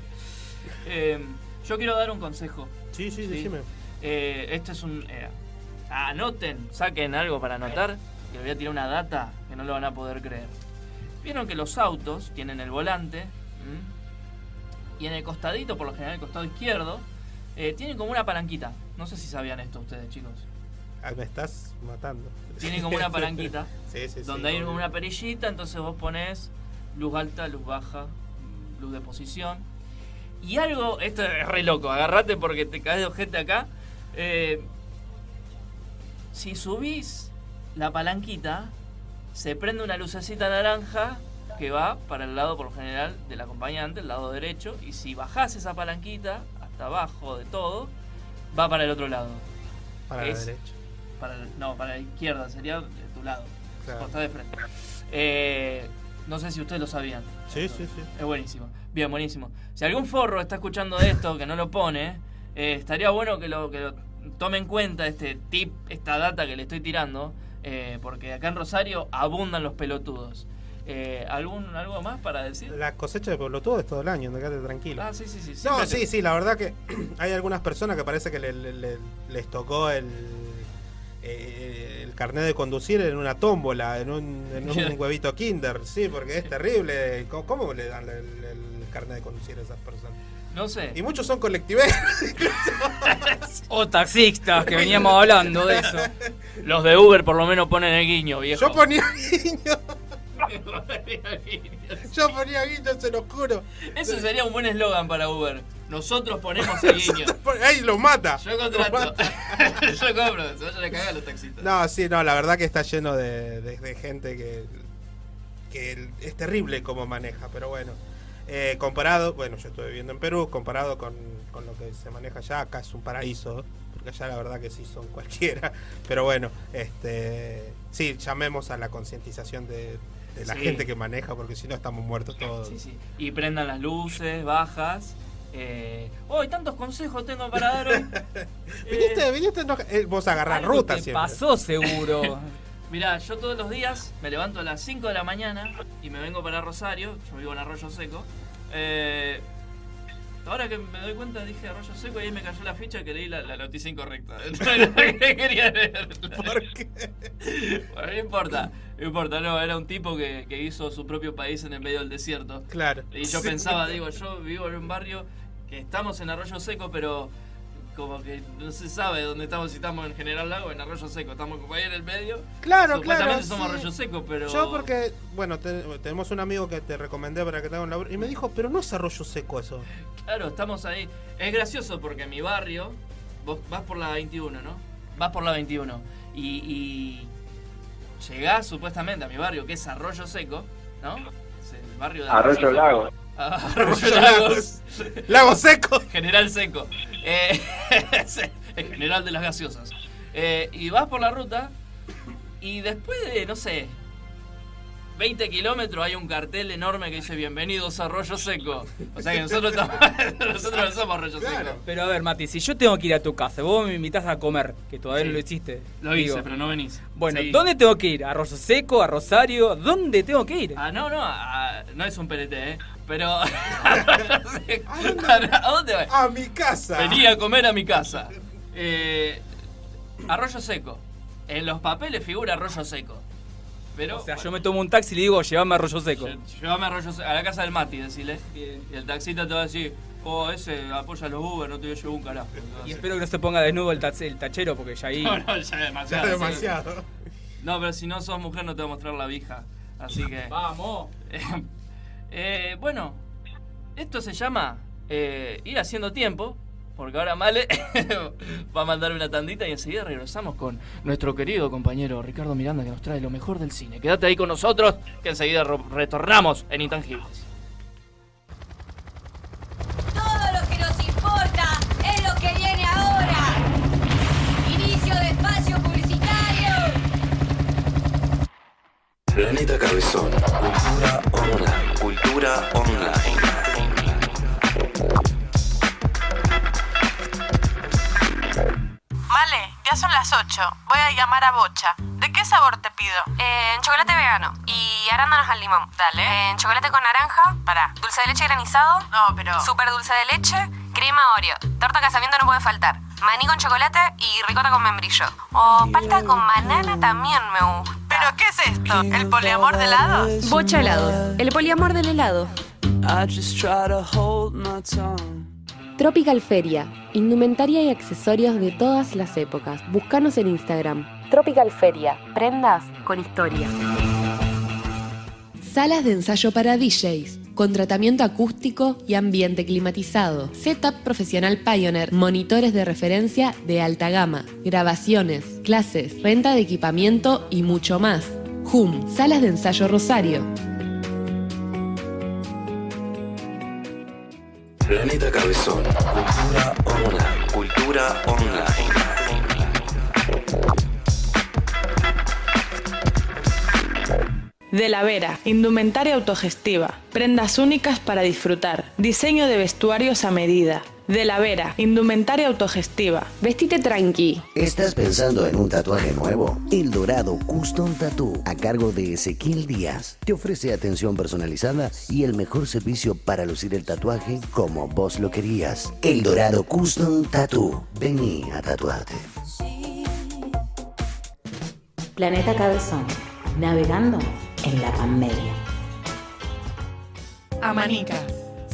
Eh, yo quiero dar un consejo. Sí, sí, Sí. decime. Eh, este es un. eh, anoten, saquen algo para anotar. Que voy a tirar una data que no lo van a poder creer. Vieron que los autos tienen el volante. ¿m? Y en el costadito, por lo general el costado izquierdo, eh, tienen como una palanquita. No sé si sabían esto ustedes, chicos. Ah, me estás matando. Tienen como una palanquita. Sí, sí, sí. donde hay como una perillita, entonces vos pones luz alta, luz baja, luz de posición. Y algo, esto es re loco, agarrate porque te caes de ojete acá. Eh, si subís la palanquita, se prende una lucecita naranja que va para el lado, por lo general, del acompañante, el lado derecho. Y si bajás esa palanquita hasta abajo de todo, va para el otro lado. Para la es- derecha. Para el- no, para la izquierda, sería de tu lado. Claro. De frente. Eh, no sé si ustedes lo sabían. Sí, sí, sí. Es buenísimo. Bien, buenísimo. Si algún forro está escuchando esto que no lo pone, eh, estaría bueno que lo, que lo tome en cuenta este tip, esta data que le estoy tirando, eh, porque acá en Rosario abundan los pelotudos. Eh, ¿algún, ¿Algo más para decir? La cosecha de pelotudo es todo el año, quédate tranquilo. Ah, sí, sí, sí. No, sí, sí, la verdad que hay algunas personas que parece que le- le- le- les tocó el, eh, el carnet de conducir en una tómbola, en un, en un huevito kinder, sí, porque es terrible. ¿Cómo, cómo le dan el, el carnet de conducir a esas personas? No sé. Y muchos son colectiveros. O taxistas, que veníamos hablando de eso. Los de Uber por lo menos ponen el guiño, viejo. Yo ponía guiño, yo ponía guiño, se lo juro. Eso sería un buen eslogan para Uber. Nosotros ponemos el guiño. Ahí lo mata. Yo contrato. mata. Yo compro, se vayan a cagar los taxistas. No, sí, no, la verdad que está lleno de, de- de gente que, que es terrible cómo maneja, pero bueno. Eh, comparado, bueno, yo estuve viviendo en Perú, comparado con, con lo que se maneja allá, acá es un paraíso, porque allá la verdad que sí son cualquiera, pero bueno, este sí, llamemos a la concientización de, de la Sí. gente que maneja, porque si no estamos muertos todos. Sí, sí. Y prendan las luces, bajas. Eh, ¡Hoy tantos consejos tengo para dar hoy! Viniste, viniste, no- eh, vos agarrás ruta siempre. pasó seguro. Mirá, yo todos los días me levanto a las 5 de la mañana y me vengo para Rosario. Yo vivo en Arroyo Seco. eh, ahora que me doy cuenta dije Arroyo Seco y ahí me cayó la ficha que leí la, la noticia incorrecta. ¿Qué quería leer? ¿Por qué? Bueno, no importa, no importa, no, era un tipo que, que hizo su propio país en el medio del desierto. Claro. Y yo Sí. pensaba, digo, yo vivo en un barrio que estamos en Arroyo Seco, pero como que no se sabe dónde estamos, si estamos en General Lago o en Arroyo Seco, estamos como ahí en el medio. Claro, claro. somos sí. Arroyo Seco, pero... Yo porque, bueno, te- tenemos un amigo que te recomendé para que te haga un laburo y me dijo, pero no es arroyo seco eso. Claro, estamos ahí. Es gracioso porque mi barrio, vos vas por la 21, ¿no? Vas por la 21 y, y llegás supuestamente a mi barrio, que es Arroyo Seco, ¿no? Es el barrio de Arroyo. Lago. Arroyo Lagos. Lago seco. General Seco. Eh, el general de las gaseosas. Eh, y vas por la ruta y después de, no sé, 20 kilómetros hay un cartel enorme que dice Bienvenidos a Arroyo Seco. O sea que nosotros, estamos, nosotros no somos Arroyo Seco. Pero a ver, Mati, si yo tengo que ir a tu casa, vos me invitas a comer, que todavía Sí. no lo hiciste. Lo hice, digo, pero no venís. Bueno, Seguí. ¿dónde tengo que ir? ¿A Arroyo Seco? ¿A Rosario? ¿Dónde tengo que ir? Ah, no, no, a- no es un PLT, ¿eh? Pero... ¿A dónde vas? A mi casa. Venía a comer a mi casa. Eh, arroyo seco. En los papeles figura arroyo seco. Pero. O sea, yo me tomo un taxi y le digo, llévame a Arroyo Seco. Llévame a, Arroyo Seco, a la casa del Mati, decile. Bien. Y el taxista te va a decir, oh, ese apoya los Uber, no te voy a llevar un carajo. Y espero que no se ponga desnudo el, tache- el tachero, porque ya ahí... No, no, ya es Ya demasiado. sí. demasiado. No, pero si no sos mujer no te va a mostrar la vija. Así que. ¡Vamos! Eh, bueno, esto se llama eh, ir haciendo tiempo, porque ahora Male va a mandar una tandita y enseguida regresamos con nuestro querido compañero Ricardo Miranda que nos trae lo mejor del cine. Quédate ahí con nosotros, que enseguida retornamos en Intangibles. Todo lo que nos importa es lo que viene ahora. Inicio de espacio publicitario. Planeta Cabezón. Cultura online. Cultura online. Ya son las 8. Voy a llamar a Bocha. ¿De qué sabor te pido? En chocolate vegano y arándanos al limón. Dale. En chocolate con naranja. Pará. Dulce de leche granizado. No, pero. Super dulce de leche. Crema Oreo. Torta casamiento no puede faltar. Maní con chocolate y ricota con membrillo. O palta con banana también me gusta. ¿Pero qué es esto? ¿El poliamor de helados? Bocha helados. El poliamor del helado. Tropical Feria. Indumentaria y accesorios de todas las épocas. Búscanos en Instagram. Tropical Feria. Prendas con historia. Salas de ensayo para DJs. Con tratamiento acústico y ambiente climatizado. Setup profesional Pioneer. Monitores de referencia de alta gama. Grabaciones, clases, renta de equipamiento y mucho más. HUM. Salas de ensayo Rosario. Planeta Cabezón. Cultura online. Cultura online. De la Vera, indumentaria autogestiva, prendas únicas para disfrutar, diseño de vestuarios a medida. De la Vera, indumentaria autogestiva. Vestite tranqui. ¿Estás pensando en un tatuaje nuevo? El Dorado Custom Tattoo, a cargo de Ezequiel Díaz, te ofrece atención personalizada y el mejor servicio para lucir el tatuaje como vos lo querías. El Dorado Custom Tattoo. Vení a tatuarte. Planeta Cabezón, navegando en la Panmedia. Amanica.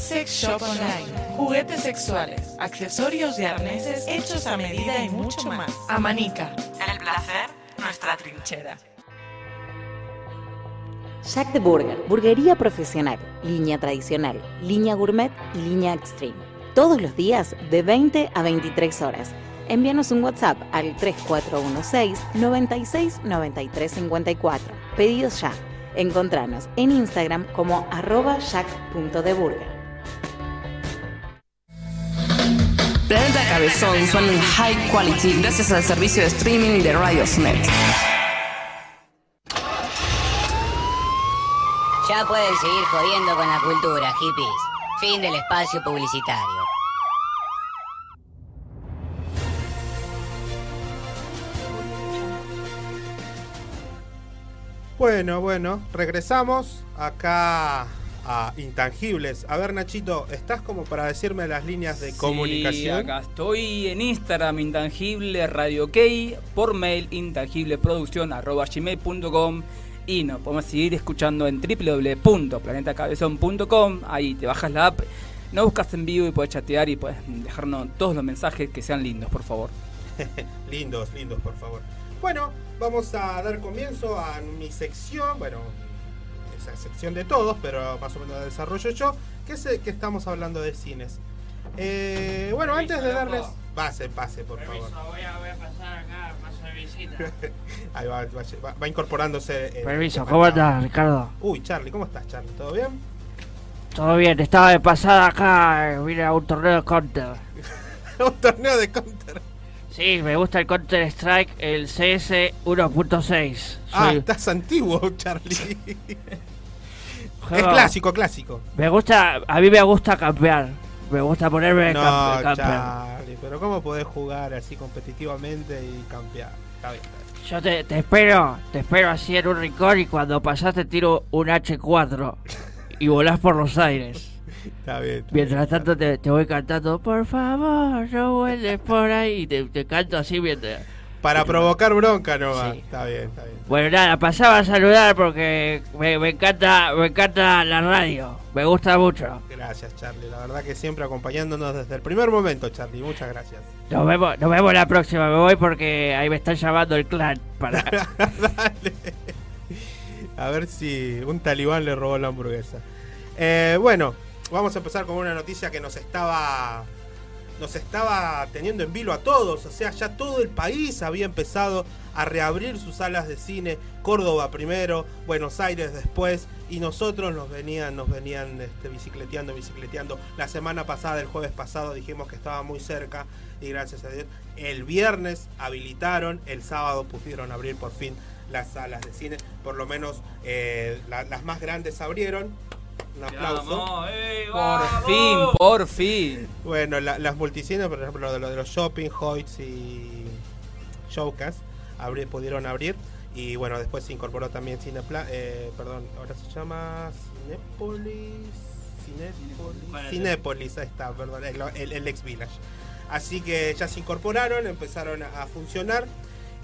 Sex Shop Online. Juguetes sexuales, accesorios y arneses hechos a medida y mucho más. Amanica. El placer, nuestra trinchera. Jack the Burger, burguería profesional, línea tradicional, línea gourmet y línea extreme. Todos los días de 20 a 23 horas. Envíanos un WhatsApp al 3416 96 93 54. Pedidos ya. Encontranos en Instagram como arroba. Planeta Cabezón suena en high quality gracias al servicio de streaming de Radiosnet. Ya pueden seguir jodiendo con la cultura, hippies. Fin del espacio publicitario. Bueno, bueno, regresamos acá a Intangibles. A ver, Nachito, ¿estás como para decirme las líneas de Sí, comunicación? acá estoy en Instagram, Intangible Radio OK, por mail, intangibleproducción.gmail.com y nos podemos seguir escuchando en www.planetacabezón.com. Ahí te bajas la app, nos buscas en vivo y puedes chatear y puedes dejarnos todos los mensajes que sean lindos, por favor. lindos, lindos, por favor. Bueno, vamos a dar comienzo a mi sección, bueno, esa sección de todos, pero más o menos la desarrollo yo, que es que estamos hablando de cines. Eh, bueno, antes de darles... Pase, pase, por favor. voy a, voy a pasar acá, paso de visita. Ahí va, va- va- va incorporándose. el- Permiso, el ¿cómo estás, Ricardo? Uy, Charlie, ¿cómo estás, Charlie? ¿Todo bien? Todo bien, estaba de pasada acá, eh, vine a un torneo de Counter. un torneo de Counter. Sí, me gusta el Counter Strike, el CS 1.6. Ah, estás antiguo, Charlie. es clásico, clásico. Me gusta, a mí me gusta campear. Me gusta ponerme No, campe- campeón. Charlie, pero ¿cómo podés jugar así competitivamente y campear? Está bien, está bien. Yo te, te espero, te espero así en un rincón y cuando pasás te tiro un H4 y volás por los aires. Está bien. está Mientras tanto te, te voy cantando, por favor, no vueles por ahí. Te, te canto así mientras... Para provocar bronca no va. Sí. Está bien, está bien. Bueno, nada, pasaba a saludar porque me, me encanta me encanta la radio. Me gusta mucho. Gracias, Charlie. La verdad que siempre acompañándonos desde el primer momento, Charlie. Muchas gracias. Nos vemos, nos vemos la próxima. Me voy porque ahí me están llamando el clan para... Dale. A ver si un talibán le robó la hamburguesa. Eh, bueno, vamos a empezar con una noticia que nos estaba nos estaba teniendo en vilo a todos, o sea, ya todo el país había empezado a reabrir sus salas de cine, Córdoba primero, Buenos Aires después, y nosotros nos venían, nos venían este, bicicleteando, bicicleteando. La semana pasada, el jueves pasado, dijimos que estaba muy cerca, y gracias a Dios, el viernes habilitaron, el sábado pudieron abrir por fin las salas de cine, por lo menos eh, la- las más grandes abrieron. Un aplauso. Vamos, ey, Por fin, por fin. Bueno, la- las multicines, por ejemplo, lo de, lo de los shopping, Hoyts y Showcast, abri- pudieron abrir. Y bueno, después se incorporó también Cinepla, eh, perdón, ahora se llama Cinépolis. Cinépolis. Cinépolis, ahí está, perdón, el, el- el ex Village. Así que ya se incorporaron, empezaron a, a funcionar.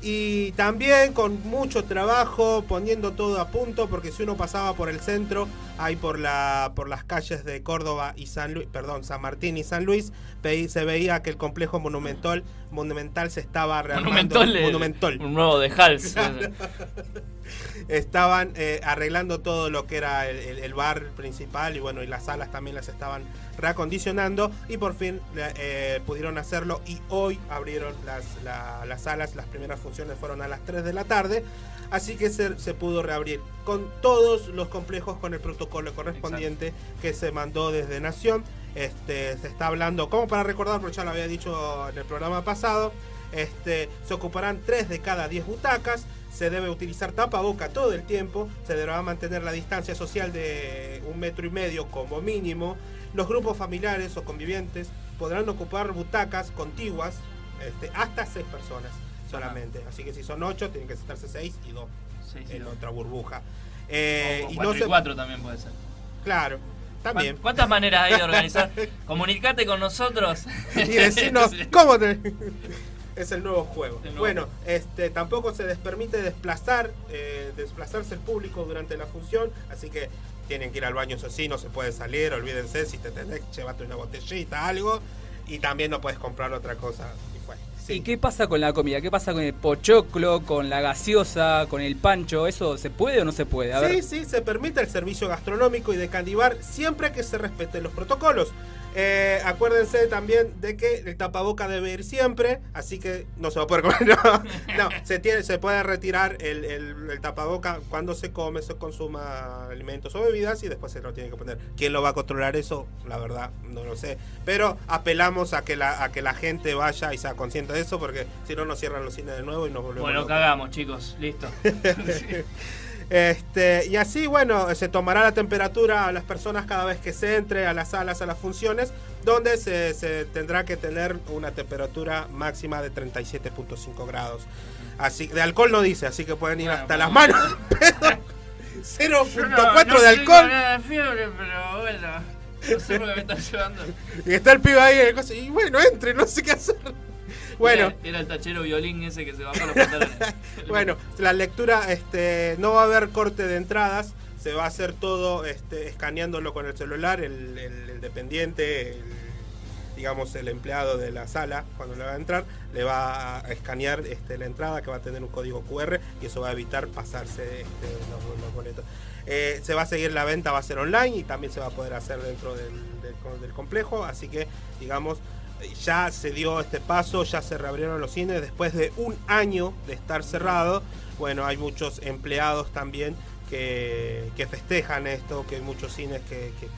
Y también con mucho trabajo, poniendo todo a punto, porque si uno pasaba por el centro, ahí por la por las calles de Córdoba y San Luis, perdón, San Martín y San Luis, se veía que el complejo monumental monumental se estaba rearmando. Monumental, el- Monumental. un nuevo de Hals. estaban eh, arreglando todo lo que era el, el- el bar principal y bueno, y las salas también las estaban reacondicionando y por fin eh, pudieron hacerlo y hoy abrieron las, la- las salas, las primeras funciones fueron a las 3 de la tarde, así que se, se pudo reabrir con todos los complejos con el protocolo correspondiente que se mandó desde Nación. Este, se está hablando, como para recordar, porque ya lo había dicho en el programa pasado, este, se ocuparán 3 de cada 10 butacas, se debe utilizar tapaboca todo el tiempo, se deberá mantener la distancia social de un metro y medio como mínimo. Los grupos familiares o convivientes podrán ocupar butacas contiguas este, hasta 6 personas solamente. Así que si son 8, tienen que sentarse 6 y 2 en otra burbuja. Eh, O y cuatro no y se- cuatro también puede ser. Claro, también. ¿Cuán- ¿Cuántas maneras hay de organizar? Comunicate con nosotros. y decirnos cómo te... es el nuevo juego. El nuevo bueno, este tampoco se les permite desplazar, eh, desplazarse el público durante la función, así que tienen que ir al baño eso sí, no se puede salir, olvídense, si te tenés, llévate una botellita, algo, y también no puedes comprar otra cosa. Y fue. ¿Y qué pasa con la comida? ¿Qué pasa con el pochoclo, con la gaseosa, con el pancho? ¿Eso se puede o no se puede? A Sí, ver. sí, se permite el servicio gastronómico y de candibar siempre que se respeten los protocolos. Eh, acuérdense también de que el tapaboca debe ir siempre, así que no se va a poder comer. No, no, se, tiene, se puede retirar el, el, el tapaboca cuando se come, se consuma alimentos o bebidas y después se lo tiene que poner. ¿Quién lo va a controlar eso? La verdad, no lo sé. Pero apelamos a que la, a que la gente vaya y sea consciente de eso, porque si no nos cierran los cines de nuevo y nos volvemos Bueno, cagamos, chicos. Listo. Este, y así, bueno, se tomará la temperatura a las personas cada vez que se entre a las salas, a las funciones, donde se, se tendrá que tener una temperatura máxima de 37.5 grados. Así, de alcohol no dice, así que pueden ir hasta las manos. pero 0.4 no de tengo alcohol. nada de fiebre, pero bueno. No sé por qué me están llevando. Y está el pibe ahí Y bueno, entre, no sé qué hacer. Bueno, Era, era el tachero violín ese que se bajó los pantalones. bueno, la lectura, este, no va a haber corte de entradas. Se va a hacer todo este, escaneándolo con el celular, el, el- el dependiente, el- digamos el empleado de la sala, cuando le va a entrar, le va a escanear este, la entrada que va a tener un código QR y eso va a evitar pasarse este, los, los boletos. Eh, se va a seguir la venta, va a ser online y también se va a poder hacer dentro del, del- del complejo, así que digamos ya se dio este paso, ya se reabrieron los cines después de un año de estar cerrado. Bueno, hay muchos empleados también que, que festejan esto, que hay muchos cines que, que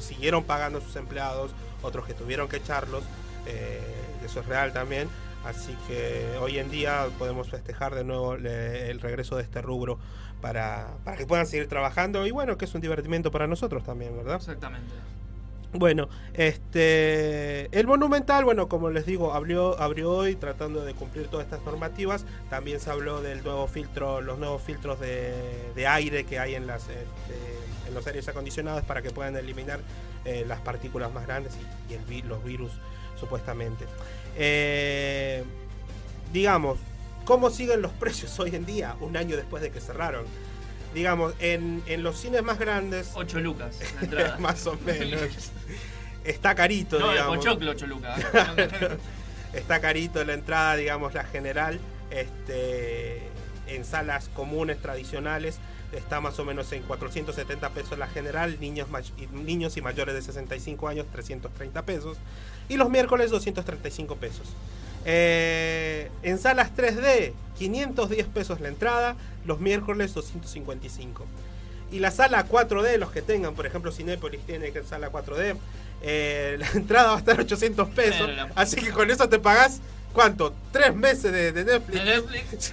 siguieron pagando a sus empleados, otros que tuvieron que echarlos, eh, eso es real también. Así que hoy en día podemos festejar de nuevo le- el regreso de este rubro para, para que puedan seguir trabajando y bueno, que es un divertimento para nosotros también, ¿verdad? Exactamente. Bueno, este el Monumental, bueno, como les digo, abrió, abrió hoy tratando de cumplir todas estas normativas. También se habló del nuevo filtro, los nuevos filtros de, de aire que hay en las este, en los aires acondicionados para que puedan eliminar eh, las partículas más grandes y, el los virus supuestamente. Eh, digamos, ¿cómo siguen los precios hoy en día, un año después de que cerraron? Digamos, en, en los cines más grandes. 8 lucas la entrada. más o menos. Está carito, No, digamos. Pochoclo, 8 lucas. Está carito la entrada, digamos, la general. Este, en salas comunes, tradicionales, está más o menos en 470 pesos la general. Niños, niños y mayores de 65 años, 330 pesos. Y los miércoles, 235 pesos. Eh, en salas 3D, 510 pesos la entrada. Los miércoles, 255. Y la sala 4D, los que tengan, por ejemplo, Cinépolis tiene que sala 4D, eh, la entrada va a estar 800 pesos. La- Así que con eso te pagás, ¿cuánto? ¿Tres meses de, de Netflix? De Netflix.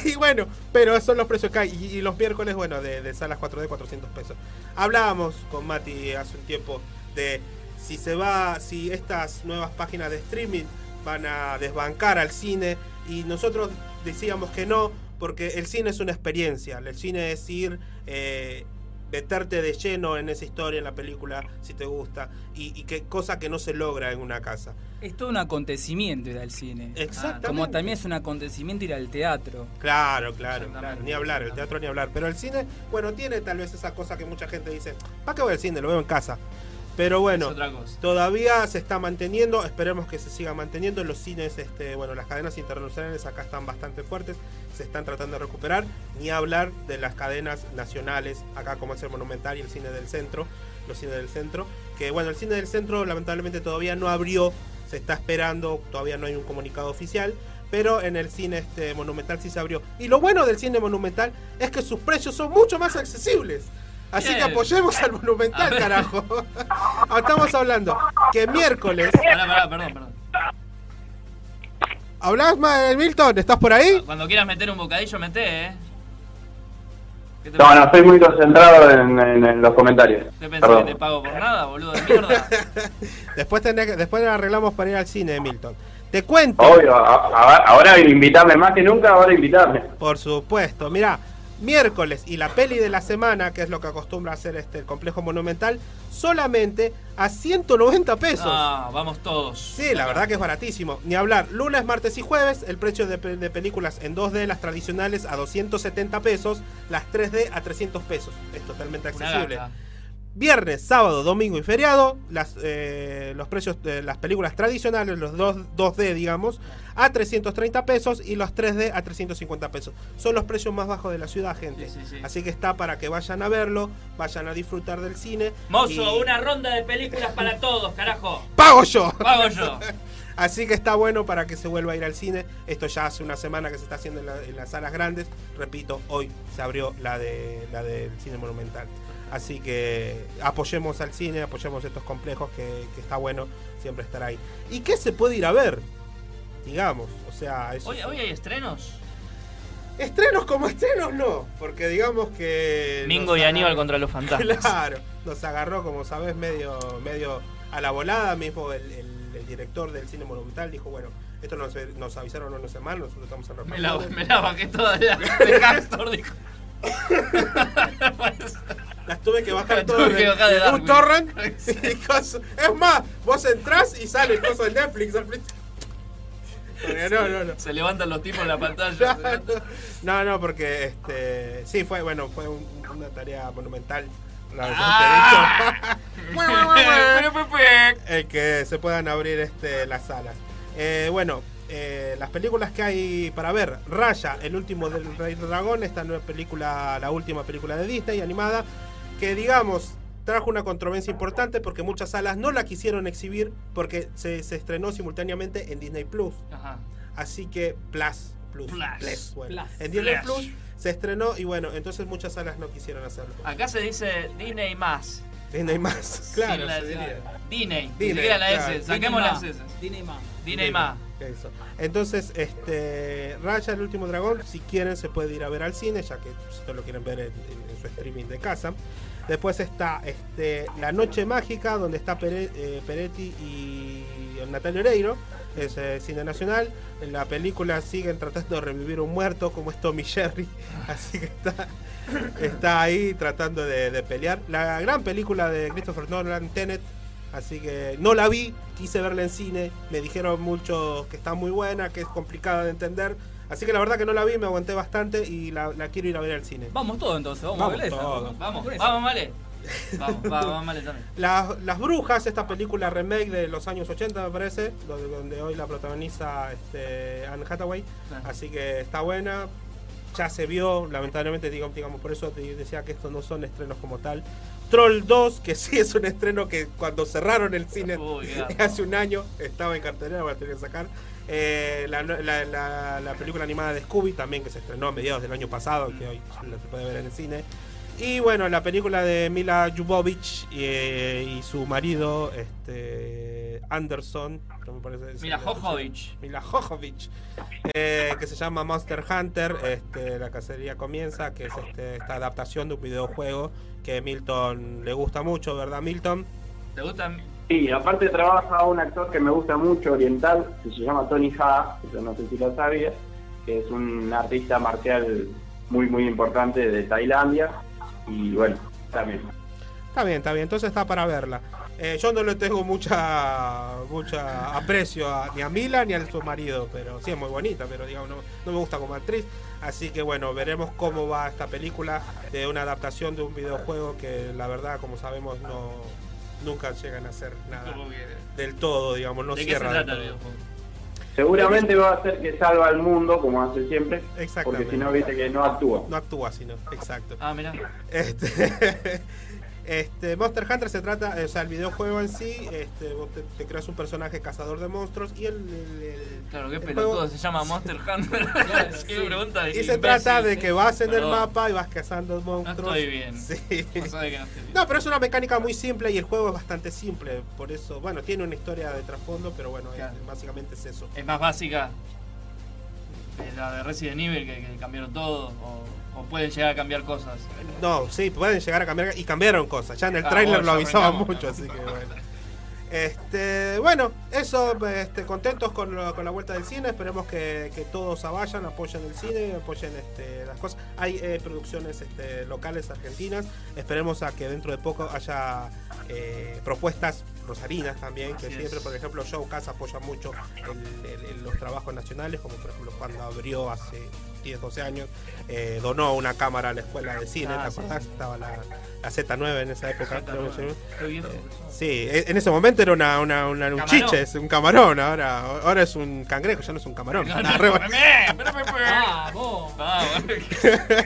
y bueno, pero son los precios que hay. Y, y los miércoles, bueno, de, de salas 4D, 400 pesos. Hablábamos con Mati hace un tiempo de si se va, si estas nuevas páginas de streaming van a desbancar al cine. Y nosotros decíamos que no, porque el cine es una experiencia. El cine es ir, eh, meterte de lleno en esa historia, en la película, si te gusta. Y, y que cosa que no se logra en una casa. Es todo un acontecimiento ir al cine. Exactamente. Como también es un acontecimiento ir al teatro. Claro, claro, claro, ni hablar, el teatro ni hablar. Pero el cine, bueno, tiene tal vez esa cosa que mucha gente dice, ¿para qué voy al cine? Lo veo en casa. Pero bueno, todavía se está manteniendo, esperemos que se siga manteniendo. Los cines, este, bueno, las cadenas internacionales acá están bastante fuertes, se están tratando de recuperar. Ni hablar de las cadenas nacionales, acá como es el Monumental y el cine del centro, los cines del centro. Que bueno, el cine del centro lamentablemente todavía no abrió, se está esperando, todavía no hay un comunicado oficial. Pero en el cine este monumental sí se abrió. Y lo bueno del cine monumental es que sus precios son mucho más accesibles. Así que apoyemos al monumental, carajo. Ah, Estamos hablando que miércoles. Pará, pará, perdón, perdón. ¿Hablas, Ma- Milton? ¿Estás por ahí? Cuando quieras meter un bocadillo, mete, eh. ¿Qué te No, pasa? no, estoy muy concentrado en, en- en los comentarios. ¿Te pensás Perdón. que te pago por nada, boludo de mierda? Después, tenés después arreglamos para ir al cine, Milton. Te cuento. Obvio, a- a- ahora invitarme más que nunca, ahora invitarme. Por supuesto, mira, miércoles y la peli de la semana, que es lo que acostumbra hacer este el complejo monumental, solamente a 190 pesos. Ah, vamos todos. Sí, la verdad que es baratísimo. Ni hablar. Lunes, martes y jueves, el precio de, de películas en 2D, las tradicionales, a 270 pesos, las 3D a 300 pesos. Es totalmente accesible. Viernes, sábado, domingo y feriado, las, eh, los precios de las películas tradicionales, los 2, 2D, digamos, a 330 pesos y los 3D a 350 pesos. Son los precios más bajos de la ciudad, gente. Sí, sí, sí. Así que está para que vayan a verlo, vayan a disfrutar del cine. Mozo, y- una ronda de películas para todos, carajo. ¡Pago yo! Pago yo. Así que está bueno para que se vuelva a ir al cine. Esto ya hace una semana que se está haciendo en, la- en las salas grandes. Repito, hoy se abrió la de la del cine monumental. Así que apoyemos al cine, apoyemos estos complejos que, que está bueno siempre estar ahí. ¿Y qué se puede ir a ver? Digamos, o sea, eso Hoy, hoy hay estrenos. estrenos como estrenos no, porque digamos que Mingo nos y Aníbal contra los fantasmas. Claro, nos agarró, como sabes, medio, medio a la volada. Mismo el, el- el director del cine monumental dijo, bueno, Esto nos, nos avisaron una semana, nosotros estamos en Me la, me la bajé toda de, de Castor, dijo. Las tuve que bajar todas que bajar de un torrent. y. Es más, vos entrás y sale el coso de Netflix al principio. Porque No, no, no. Se levantan los tipos en la pantalla. No, no, porque este, sí, fue, bueno, fue un- una tarea monumental. La Ah. el que se puedan abrir este, las salas. Eh, bueno, eh, las películas que hay para ver. Raya, el último del Rey Dragón, esta nueva película, la última película de Disney animada, que digamos trajo una controversia importante porque muchas salas no la quisieron exhibir porque se, se estrenó simultáneamente en Disney Plus. Ajá. Así que Plus, Plus, Plus. Plus, bueno. Plus. En Disney Plus. Plus se estrenó y bueno, entonces muchas salas no quisieron hacerlo. Acá se dice Disney más. Disney más, claro, Sin la- se diría. Disney. Disney, siquiera la claro. S. Saquemos las S. Disney más. Disney más. Entonces, este Raya, el último dragón, si quieren se puede ir a ver al cine, ya que si no lo quieren ver en, su streaming de casa. Después está este, La Noche Mágica, donde está eh, Peretti y Natalia Oreiro, es eh, cine nacional. En la película siguen tratando de revivir un muerto, como es Tommy Jerry, así que está, está ahí tratando de, de pelear. La gran película de Christopher Nolan, Tenet, Así que no la vi, quise verla en cine, me dijeron muchos que está muy buena, que es complicada de entender. Así que la verdad que no la vi, me aguanté bastante y la, la quiero ir a ver al cine. Vamos todos entonces, vamos, Vamos a ver. Vamos, eso. vamos, Male. Vamos, vamos, vamos, Male también. Las, Las Brujas, esta película remake de los años 80 me parece, donde, donde hoy la protagoniza este, Anne Hathaway. Claro. Así que está buena, ya se vio, lamentablemente digamos, digamos por eso te decía que estos no son estrenos como tal. Troll 2, que sí es un estreno que cuando cerraron el cine hace un año estaba en cartelera, voy a tener que sacar. Eh, la, la- la- la película animada de Scooby también que se estrenó a mediados del año pasado, que hoy la se puede ver en el cine. Y bueno, la película de Mila Jovovich y, y su marido, este Anderson, no me parece Mila Jovovich. Mila Jovovich, eh, que se llama Monster Hunter. Este, la cacería comienza, que es este, esta adaptación de un videojuego que a Milton le gusta mucho, ¿verdad, Milton? ¿Te gusta? Sí, aparte trabaja un actor que me gusta mucho, oriental, que se llama Tony Ha, que yo no sé si lo sabías, que es un artista marcial muy, muy importante de Tailandia. Y bueno, también. Está bien, está bien, entonces está para verla. Eh, yo no le tengo mucha mucha aprecio a- ni a Mila ni a su marido, pero sí es muy bonita, pero digamos, no, no me gusta como actriz. Así que bueno, veremos cómo va esta película de una adaptación de un videojuego que la verdad, como sabemos, no nunca llegan a hacer nada del todo, digamos, no ¿De qué se cierra del trata el todo. videojuego? Seguramente va a ser que salva al mundo, como hace siempre, Exactamente. porque si no, viste que no actúa. No actúa, sino, exacto. Ah, mira. Este, este, Monster Hunter se trata, o sea, el videojuego en sí, este, vos te, te creas un personaje cazador de monstruos y el, el- el- Claro, qué el pelotudo, juego- se llama Monster Hunter. Qué pregunta de y se imbécil. trata de que vas en el mapa y vas cazando monstruos. estoy bien. Sí. Vos sabés que no estoy bien. No, pero es una mecánica muy simple y el juego es bastante simple. Por eso, bueno, tiene una historia de trasfondo, pero bueno, es- básicamente es eso. Es más básica la de Resident Evil, que, que cambiaron todo. O, o pueden llegar a cambiar cosas. No, sí, pueden llegar a cambiar y cambiaron cosas. Ya en el Ah, tráiler lo avisaban mucho, así que bueno. Este, bueno, eso, este, contentos con, lo- con la vuelta del cine. Esperemos que, que todos vayan, apoyen el cine, apoyen este, las cosas. Hay eh, producciones este, locales argentinas. Esperemos a que dentro de poco haya eh, propuestas rosarinas también. Que siempre, es. por ejemplo, Showcast apoya mucho el- el- el- los trabajos nacionales, como por ejemplo cuando abrió hace 10, 12 años, eh, donó una cámara a la escuela de cine. Ah, ¿Te acordás? sí. Estaba la, la Z9 en esa época. creo que. Sí, e- en ese momento era una, una- una- un chiche, es un camarón, ahora, ahora es un cangrejo, ya no es un camarón. No,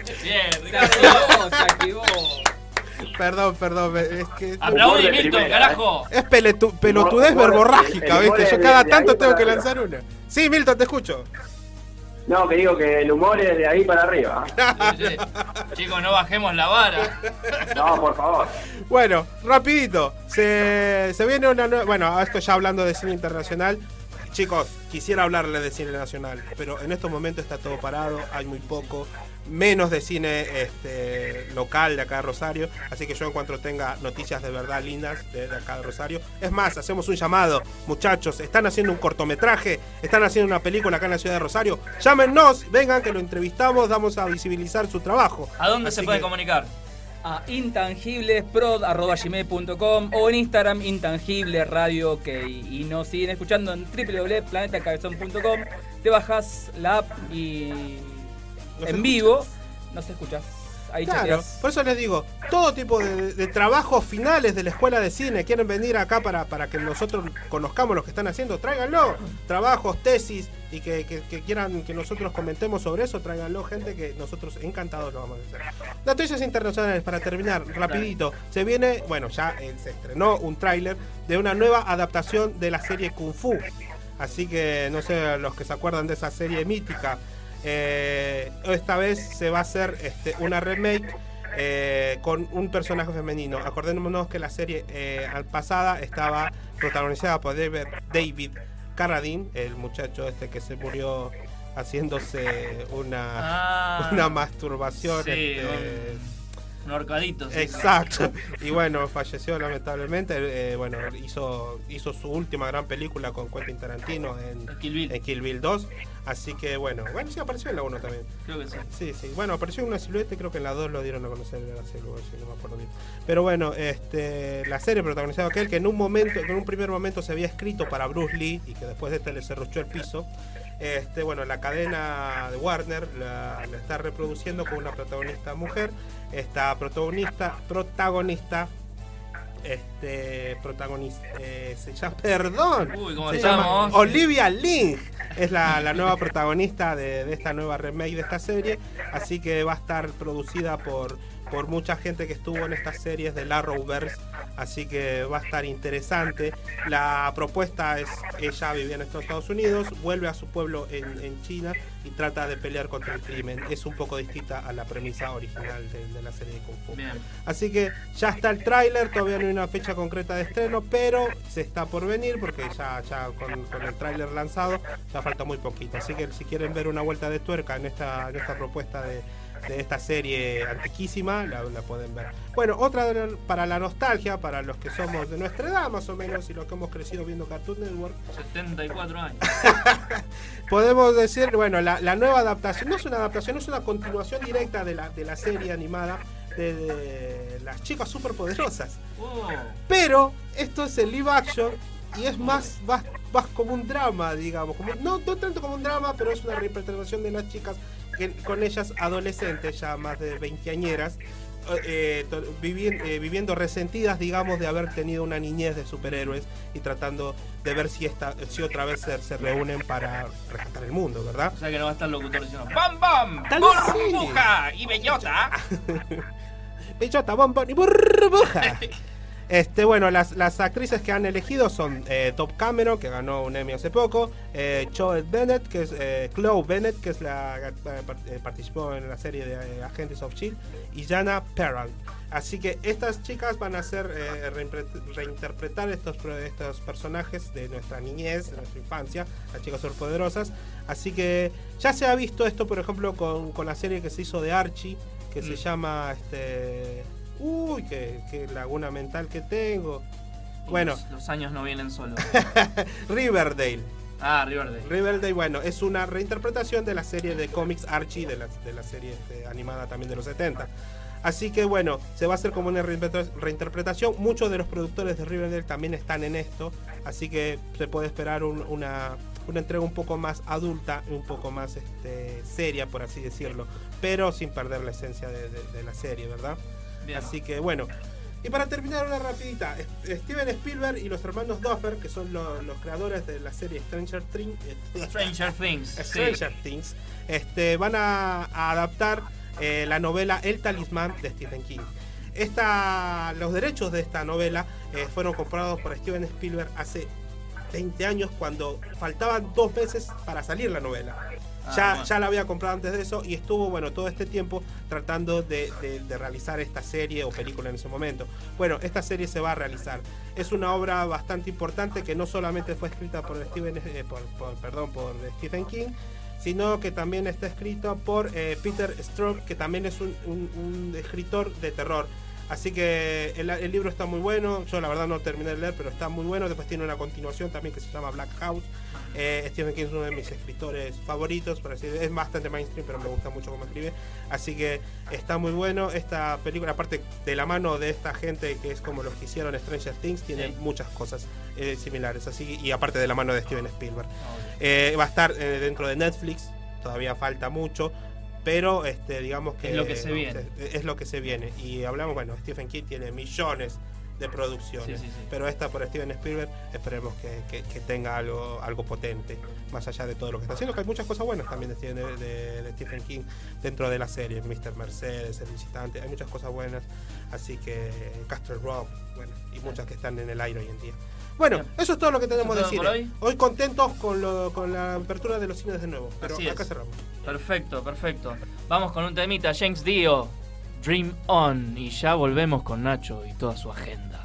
Se activó, se activó. Perdón, perdón, es que... Aplaudí, de Milton, primera, carajo. Es peletu- pelotudez Humor- verborrágica, el ¿viste? Yo cada de tanto tengo que arriba. lanzar una. Sí, Milton, te escucho. No, que digo que el humor es de ahí para arriba. Sí, sí. Chicos, no bajemos la vara. No, por favor. Bueno, rapidito. Se, se viene una nueva... Bueno, esto ya hablando de cine internacional. Chicos, quisiera hablarles de cine nacional, pero en estos momentos está todo parado, hay muy poco, menos de cine este, local de acá de Rosario, así que yo en cuanto tenga noticias de verdad lindas de, de acá de Rosario, es más, hacemos un llamado, muchachos, están haciendo un cortometraje, están haciendo una película acá en la ciudad de Rosario, llámenos, vengan que lo entrevistamos, vamos a visibilizar su trabajo. ¿A dónde Así se pueden que- comunicar? a intangiblesprod.com o en Instagram intangible radio ok y nos siguen escuchando en www.planetacabezón.com te bajas la app y En vivo nos escuchas ahí Claro, chateas. por eso les digo, todo tipo de, de trabajos finales de la escuela de cine, quieren venir acá para, para que nosotros conozcamos lo que están haciendo, tráiganlo. Trabajos, tesis, y que, que- que quieran que nosotros comentemos sobre eso, tráiganlo, gente que nosotros encantados lo vamos a hacer. Noticias internacionales, para terminar, rapidito. Se viene, bueno, ya eh, se estrenó un tráiler de una nueva adaptación de la serie Kung Fu. Así que no sé, los que se acuerdan de esa serie mítica, eh, esta vez se va a hacer este, una remake eh, con un personaje femenino. Acordémonos que la serie eh, al- pasada estaba protagonizada por David, David Carradine, el muchacho este que se murió haciéndose una, Ah, una masturbación. sí, este, Un horcadito. sí. Exacto. Y bueno, falleció lamentablemente. eh, bueno, hizo, hizo su última gran película con Quentin Tarantino en Kill Bill. en Kill Bill 2. Así que bueno, bueno, sí apareció en la 1 también. Creo que sí. Sí, sí. Bueno, apareció en una silueta y creo que en la 2 lo dieron a conocer en la silueta, si no me acuerdo bien. Pero bueno, este, la serie protagonizada aquel que en un momento, en un primer momento se había escrito para Bruce Lee y que después de este le cerruchó el piso. Este, bueno, la cadena de Warner la, la está reproduciendo con una protagonista mujer. Esta protagonista, protagonista, este, protagonista, eh, se llama, perdón, Uy, ¿cómo se llama Olivia Ling es la, la nueva protagonista de, de esta nueva remake de esta serie, así que va a estar producida por, por mucha gente que estuvo en estas series del Arrowverse, así que va a estar interesante. La propuesta es, ella vivía en estos Estados Unidos, vuelve a su pueblo en, en China y trata de pelear contra el crimen. Es un poco distinta a la premisa original de, de la serie de Kung Fu. Bien. Así que ya está el tráiler, todavía no hay una fecha concreta de estreno, pero se está por venir porque ya, ya con, con el tráiler lanzado ya falta muy poquito. Así que si quieren ver una vuelta de tuerca en esta, en esta propuesta de, de esta serie antiquísima, la, la pueden ver. Bueno, otra para la nostalgia, para los que somos de nuestra edad más o menos y los que hemos crecido viendo Cartoon Network, 74 años. podemos decir, bueno, la, la nueva adaptación, no es una adaptación, es una continuación directa de la, de la serie animada de, de las chicas superpoderosas. Oh, Pero esto es el live action y es más, más, más como un drama, digamos. Como, no, no tanto como un drama, pero es una reinterpretación de las chicas con ellas adolescentes, ya más de veinteañeras, eh, vivi- eh, viviendo resentidas, digamos, de haber tenido una niñez de superhéroes y tratando de ver si, esta, si otra vez se, se reúnen para rescatar el mundo, ¿verdad? o sea que no va a estar el locutor diciendo ¡Bam, bam! Tal vez sí. ¡Burbuja! ¡Y bellota! Bellota, bombón y burbuja. Este, bueno, las, las actrices que han elegido son eh, Top Cameron, que ganó un Emmy hace poco, eh, Joel Bennett, que es eh, Chloe Bennett, que es la eh, par- participó en la serie de eh, Agentes of Shield, y Jana Peralt. Así que estas chicas van a hacer reinterpretar estos, estos personajes de nuestra niñez, de nuestra infancia, las chicas superpoderosas. Así que ya se ha visto esto, por ejemplo, con, con la serie que se hizo de Archie, que se Mm. llama este. Uy, qué, qué laguna mental que tengo. Bueno, Los, los años no vienen solos. Riverdale. Ah, Riverdale. Riverdale, bueno, es una reinterpretación de la serie de cómics Archie, de la, de la serie este, animada también de los 70. Así que bueno, se va a hacer como una reinterpre- reinterpretación. Muchos de los productores de Riverdale también están en esto. Así que se puede esperar un- una, una entrega un poco más adulta, un poco más este, seria, por así decirlo. Pero sin perder la esencia de, de- de la serie, ¿verdad? Bien. Así que bueno. Y para terminar una rapidita, es- Steven Spielberg y los hermanos Duffer, que son lo- los creadores de la serie Stranger Things, Stranger Things. sí. Stranger Things, este, van a, a adaptar eh, la novela El Talismán de Stephen King. Esta, los derechos de esta novela eh, fueron comprados por Steven Spielberg hace 20 años cuando faltaban dos meses para salir la novela. Ah, ya, bueno. ya la había comprado antes de eso y estuvo, bueno, todo este tiempo tratando de, de- de realizar esta serie o película en ese momento. Bueno, esta serie se va a realizar. Es una obra bastante importante que no solamente fue escrita por Stephen, eh, por, por- perdón, por Stephen King, sino que también está escrita por eh, Peter Stroke, que también es un, un- un escritor de terror. Así que el, el libro está muy bueno. Yo la verdad no terminé de leer, pero está muy bueno. Después tiene una continuación también que se llama Black House. Eh, Stephen King es uno de mis escritores favoritos, por así es bastante mainstream, pero me gusta mucho cómo escribe. Así que está muy bueno. Esta película, aparte de la mano de esta gente que es como los que hicieron Stranger Things, tiene Sí. muchas cosas eh, similares. Así y aparte de la mano de Steven Spielberg. Eh, va a estar eh, dentro de Netflix, todavía falta mucho, pero este, digamos que Es lo que se viene. es- es lo que se viene. Y hablamos, bueno, Stephen King tiene millones de producciones, Sí, sí, sí. pero esta por Steven Spielberg esperemos que, que- que tenga algo, algo potente, más allá de todo lo que está haciendo, que hay muchas cosas buenas también de, Steven- de- de Stephen King dentro de la serie, Mr. Mercedes, El Visitante, hay muchas cosas buenas, así que Castle Rock, bueno, y muchas que están en el aire hoy en día. Bueno, eso es todo lo que tenemos de ¿Eso es cine. todo Hoy? hoy? contentos con, lo- con la apertura de los cines de nuevo, pero Así acá es. cerramos. Perfecto, perfecto. Vamos con un temita, James Dio, Dream On, y ya volvemos con Nacho y toda su agenda.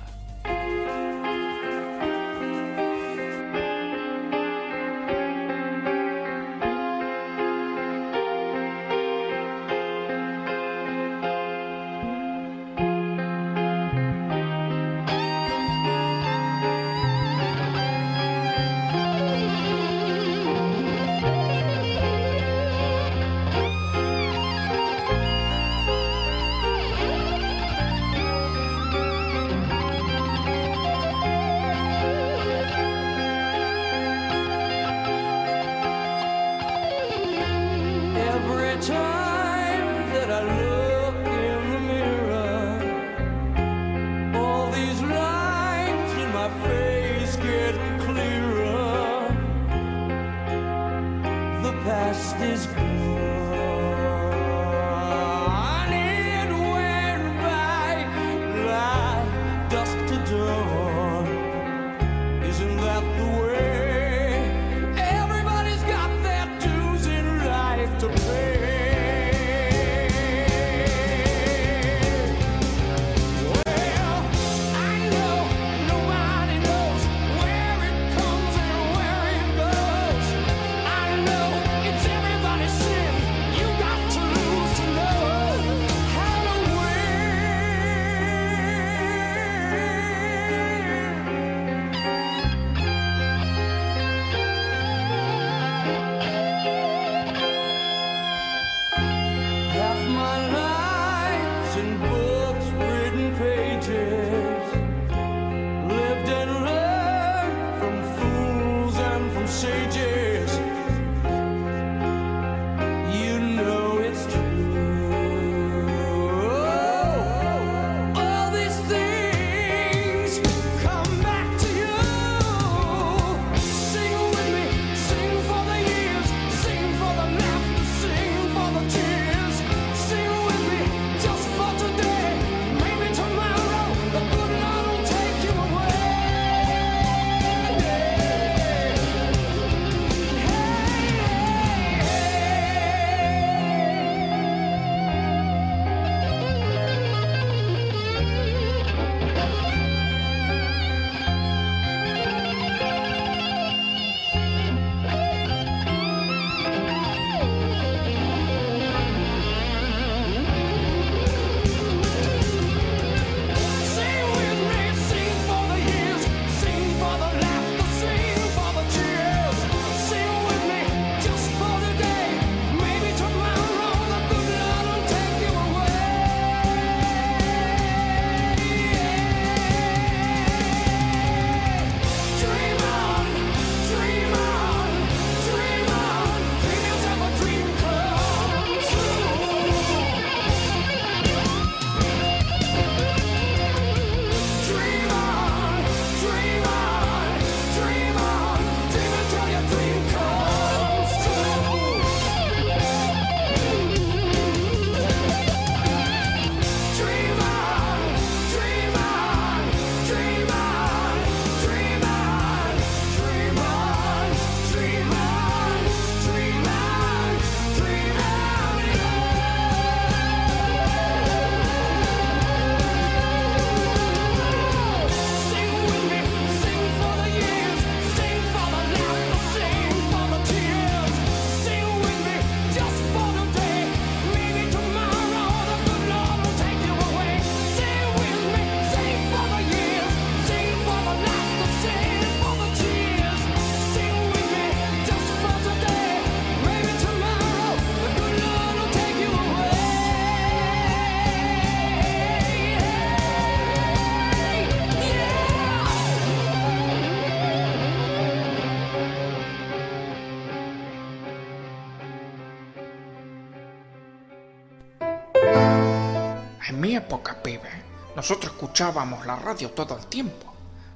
Nosotros escuchábamos la radio todo el tiempo.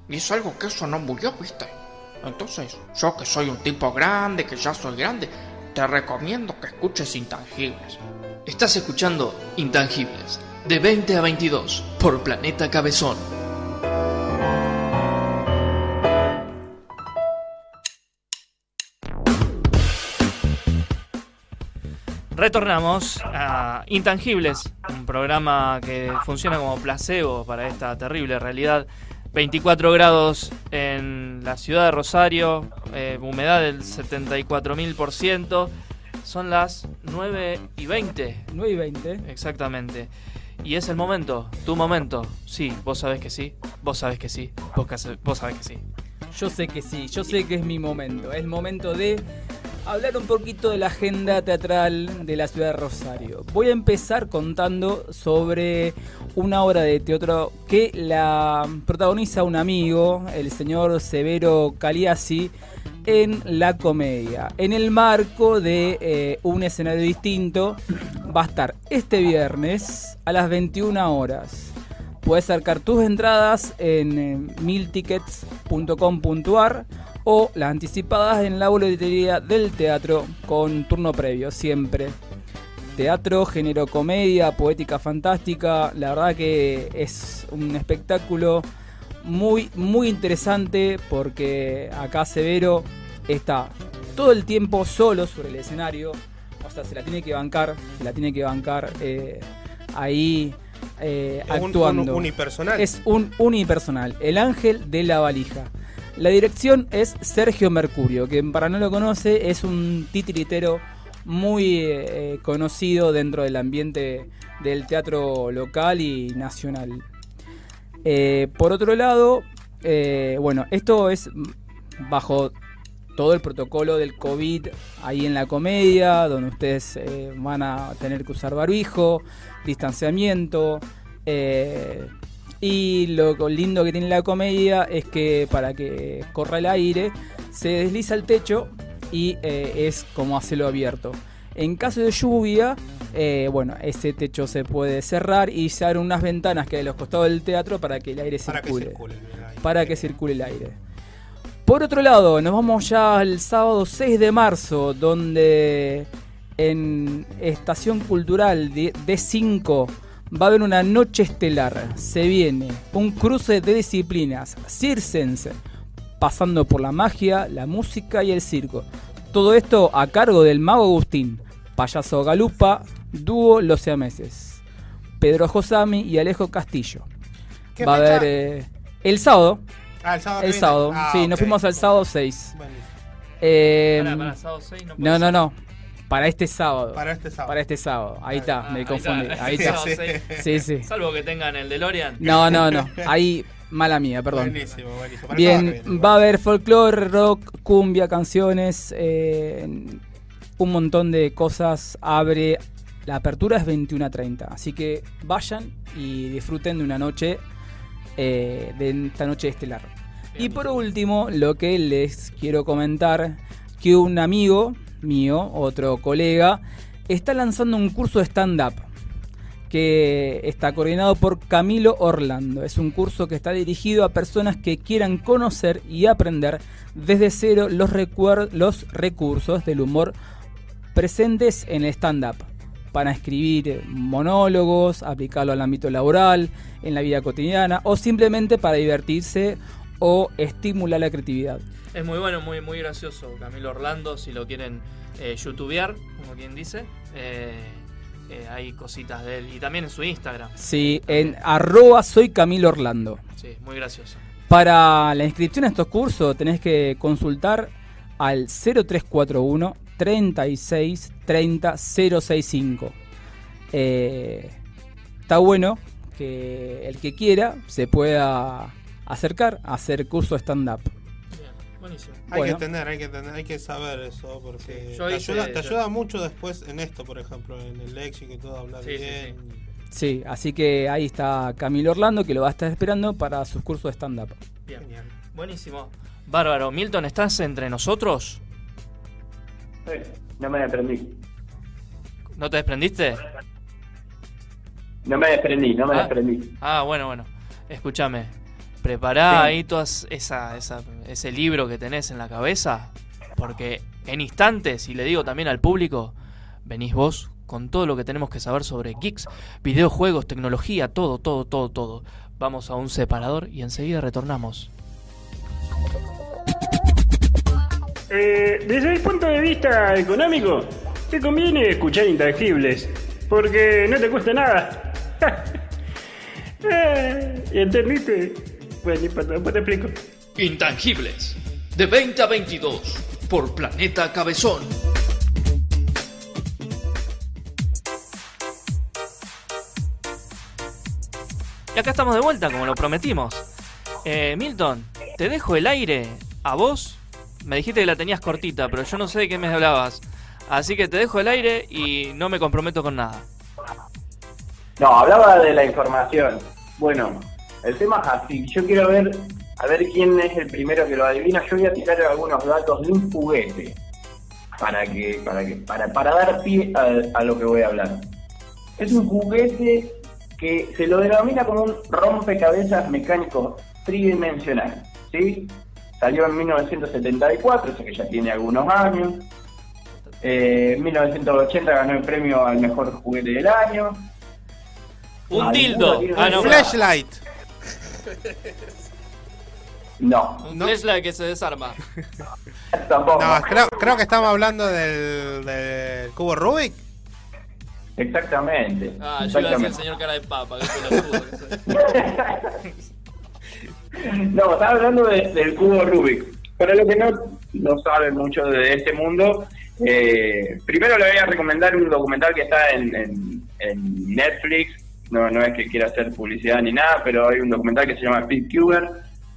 Y es algo que eso no murió, ¿viste? Entonces, yo que soy un tipo grande, que ya soy grande, te recomiendo que escuches Intangibles. Estás escuchando Intangibles, de 20 a 22, por Planeta Cabezón. Retornamos a Intangibles, un programa que funciona como placebo para esta terrible realidad. 24 grados en la ciudad de Rosario, eh, humedad del 74.000%. Son las 9 y 20. 9 y 20. Exactamente. Y es el momento, tu momento. Sí, vos sabés que sí. Vos sabés que sí. Vos, vos sabés que sí. Yo sé que sí, yo sé que es mi momento. Es momento de hablar un poquito de la agenda teatral de la ciudad de Rosario. Voy a empezar contando sobre una obra de teatro que la protagoniza un amigo, el señor Severo Caliasi, en la comedia. En el marco de eh, un escenario distinto, va a estar este viernes a las 21 horas. Puedes sacar tus entradas en eh, miltickets.com.ar o las anticipadas en la boletería del teatro con turno previo, siempre. Teatro, género comedia, poética fantástica, la verdad que es un espectáculo muy, muy interesante porque acá Severo está todo el tiempo solo sobre el escenario, o sea, se la tiene que bancar, se la tiene que bancar eh, ahí eh, Es un- actuando. un unipersonal. Es un unipersonal, el ángel de la valija. La dirección es Sergio Mercurio, que para no lo conoce es un titiritero muy eh, conocido dentro del ambiente del teatro local y nacional. Eh, por otro lado, eh, bueno, esto es bajo todo el protocolo del COVID ahí en la comedia, donde ustedes eh, van a tener que usar barbijo, distanciamiento. Y lo lindo que tiene la comedia es que para que corra el aire, se desliza el techo y eh, es como a cielo abierto. En caso de lluvia, eh, bueno, ese techo se puede cerrar y se abren unas ventanas que hay a los costados del teatro para que el aire Para que circule. circule el aire. Para que circule el aire. Por otro lado, nos vamos ya al sábado 6 de marzo, donde en Estación Cultural de- D5 va a haber una noche estelar. Se viene un cruce de disciplinas circense, pasando por la magia, la música y el circo. Todo esto a cargo del mago Agustín, payaso Galupa, dúo Los Siameses, Pedro Josami y Alejo Castillo. ¿Qué Va a haber eh, el sábado. Ah, el sábado El sábado, Ah, sí, nos fuimos al sábado 6. Buenísimo. Eh, Pará, pará, sábado 6 no no, no. Para este sábado. Para este sábado. Para este sábado. Ahí está, me ahí confundí. está. Ahí está. Sí, sí. Salvo que tengan el DeLorean. No, no, no. Ahí, mala mía, perdón. Buenísimo, buenísimo. Para Bien, va a haber folclore, rock, cumbia, canciones, eh, un montón de cosas. Abre. La apertura es 21 a 30. Así que vayan y disfruten de una noche, eh, de esta noche estelar. Y por último, lo que les quiero comentar, que un amigo mío, otro colega, está lanzando un curso de stand-up que está coordinado por Camilo Orlando. Es un curso que está dirigido a personas que quieran conocer y aprender desde cero los, los recursos del humor presentes en el stand-up para escribir monólogos, aplicarlo al ámbito laboral, en la vida cotidiana o simplemente para divertirse o estimular la creatividad. Es muy bueno, muy, muy gracioso. Camilo Orlando, si lo quieren eh, youtubear, como quien dice, eh, eh, hay cositas de él. Y también en su Instagram. Sí, en arroba soy Camilo Orlando. Sí, muy gracioso. Para la inscripción a estos cursos tenés que consultar al 0341 36 30 065. Eh, está bueno que el que quiera se pueda acercar a hacer curso stand-up. Buenísimo. Hay Bueno. que tener, hay que tener, hay que saber eso porque Sí, yo te, hice- ayuda, te yo- ayuda mucho después en esto, por ejemplo, en el léxico y todo, hablar Sí, sí, bien. Sí, así que ahí está Camilo Orlando que lo va a estar esperando para sus cursos de stand-up. Bien. Buenísimo. Bárbaro. Milton, ¿estás entre nosotros? Eh, no me aprendí. ¿No te desprendiste? No me desprendí, no me Ah. desprendí. Ah, bueno, bueno. Escúchame. Prepará Sí. ahí todas esa, esa- ese libro que tenés en la cabeza. Porque en instantes, y le digo también al público, venís vos con todo lo que tenemos que saber sobre geeks, videojuegos, tecnología, todo, todo, todo, todo. Vamos a un separador y enseguida retornamos. Eh, desde el punto de vista económico, te conviene escuchar intangibles, porque no te cuesta nada. Eh, ¿Entendiste? Bueno, te explico. Intangibles. De 20 a 22. Por Planeta Cabezón. Y acá estamos de vuelta, como lo prometimos. Eh, Milton, te dejo el aire a vos. Me dijiste que la tenías cortita, pero yo no sé de qué me hablabas. Así que te dejo el aire y no me comprometo con nada. No, hablaba de la información. Bueno, el tema es así. Yo quiero ver, a ver quién es el primero que lo adivina. Yo voy a tirar algunos datos de un juguete para que, para que, para, para dar pie a, a lo que voy a hablar. Es un juguete que se lo denomina como un rompecabezas mecánico tridimensional, ¿sí? Salió en 1974, o sea que ya tiene algunos años. Eh, en 1980 ganó el premio al mejor juguete del año. Un ¿Alguno dildo. tiene Ah, no, Flashlight. No. Un flashlight que se desarma. Tampoco. No, creo, creo que estamos hablando del, del cubo Rubik. Exactamente. Ah, yo iba a decir el Exactamente. señor cara de papa. Que soy. No, estaba hablando de- del cubo Rubik. Para los que no, no saben mucho de este mundo, eh, primero le voy a recomendar un documental que está en, en- en Netflix. No, no es que quiera hacer publicidad ni nada, pero hay un documental que se llama Speedcuber,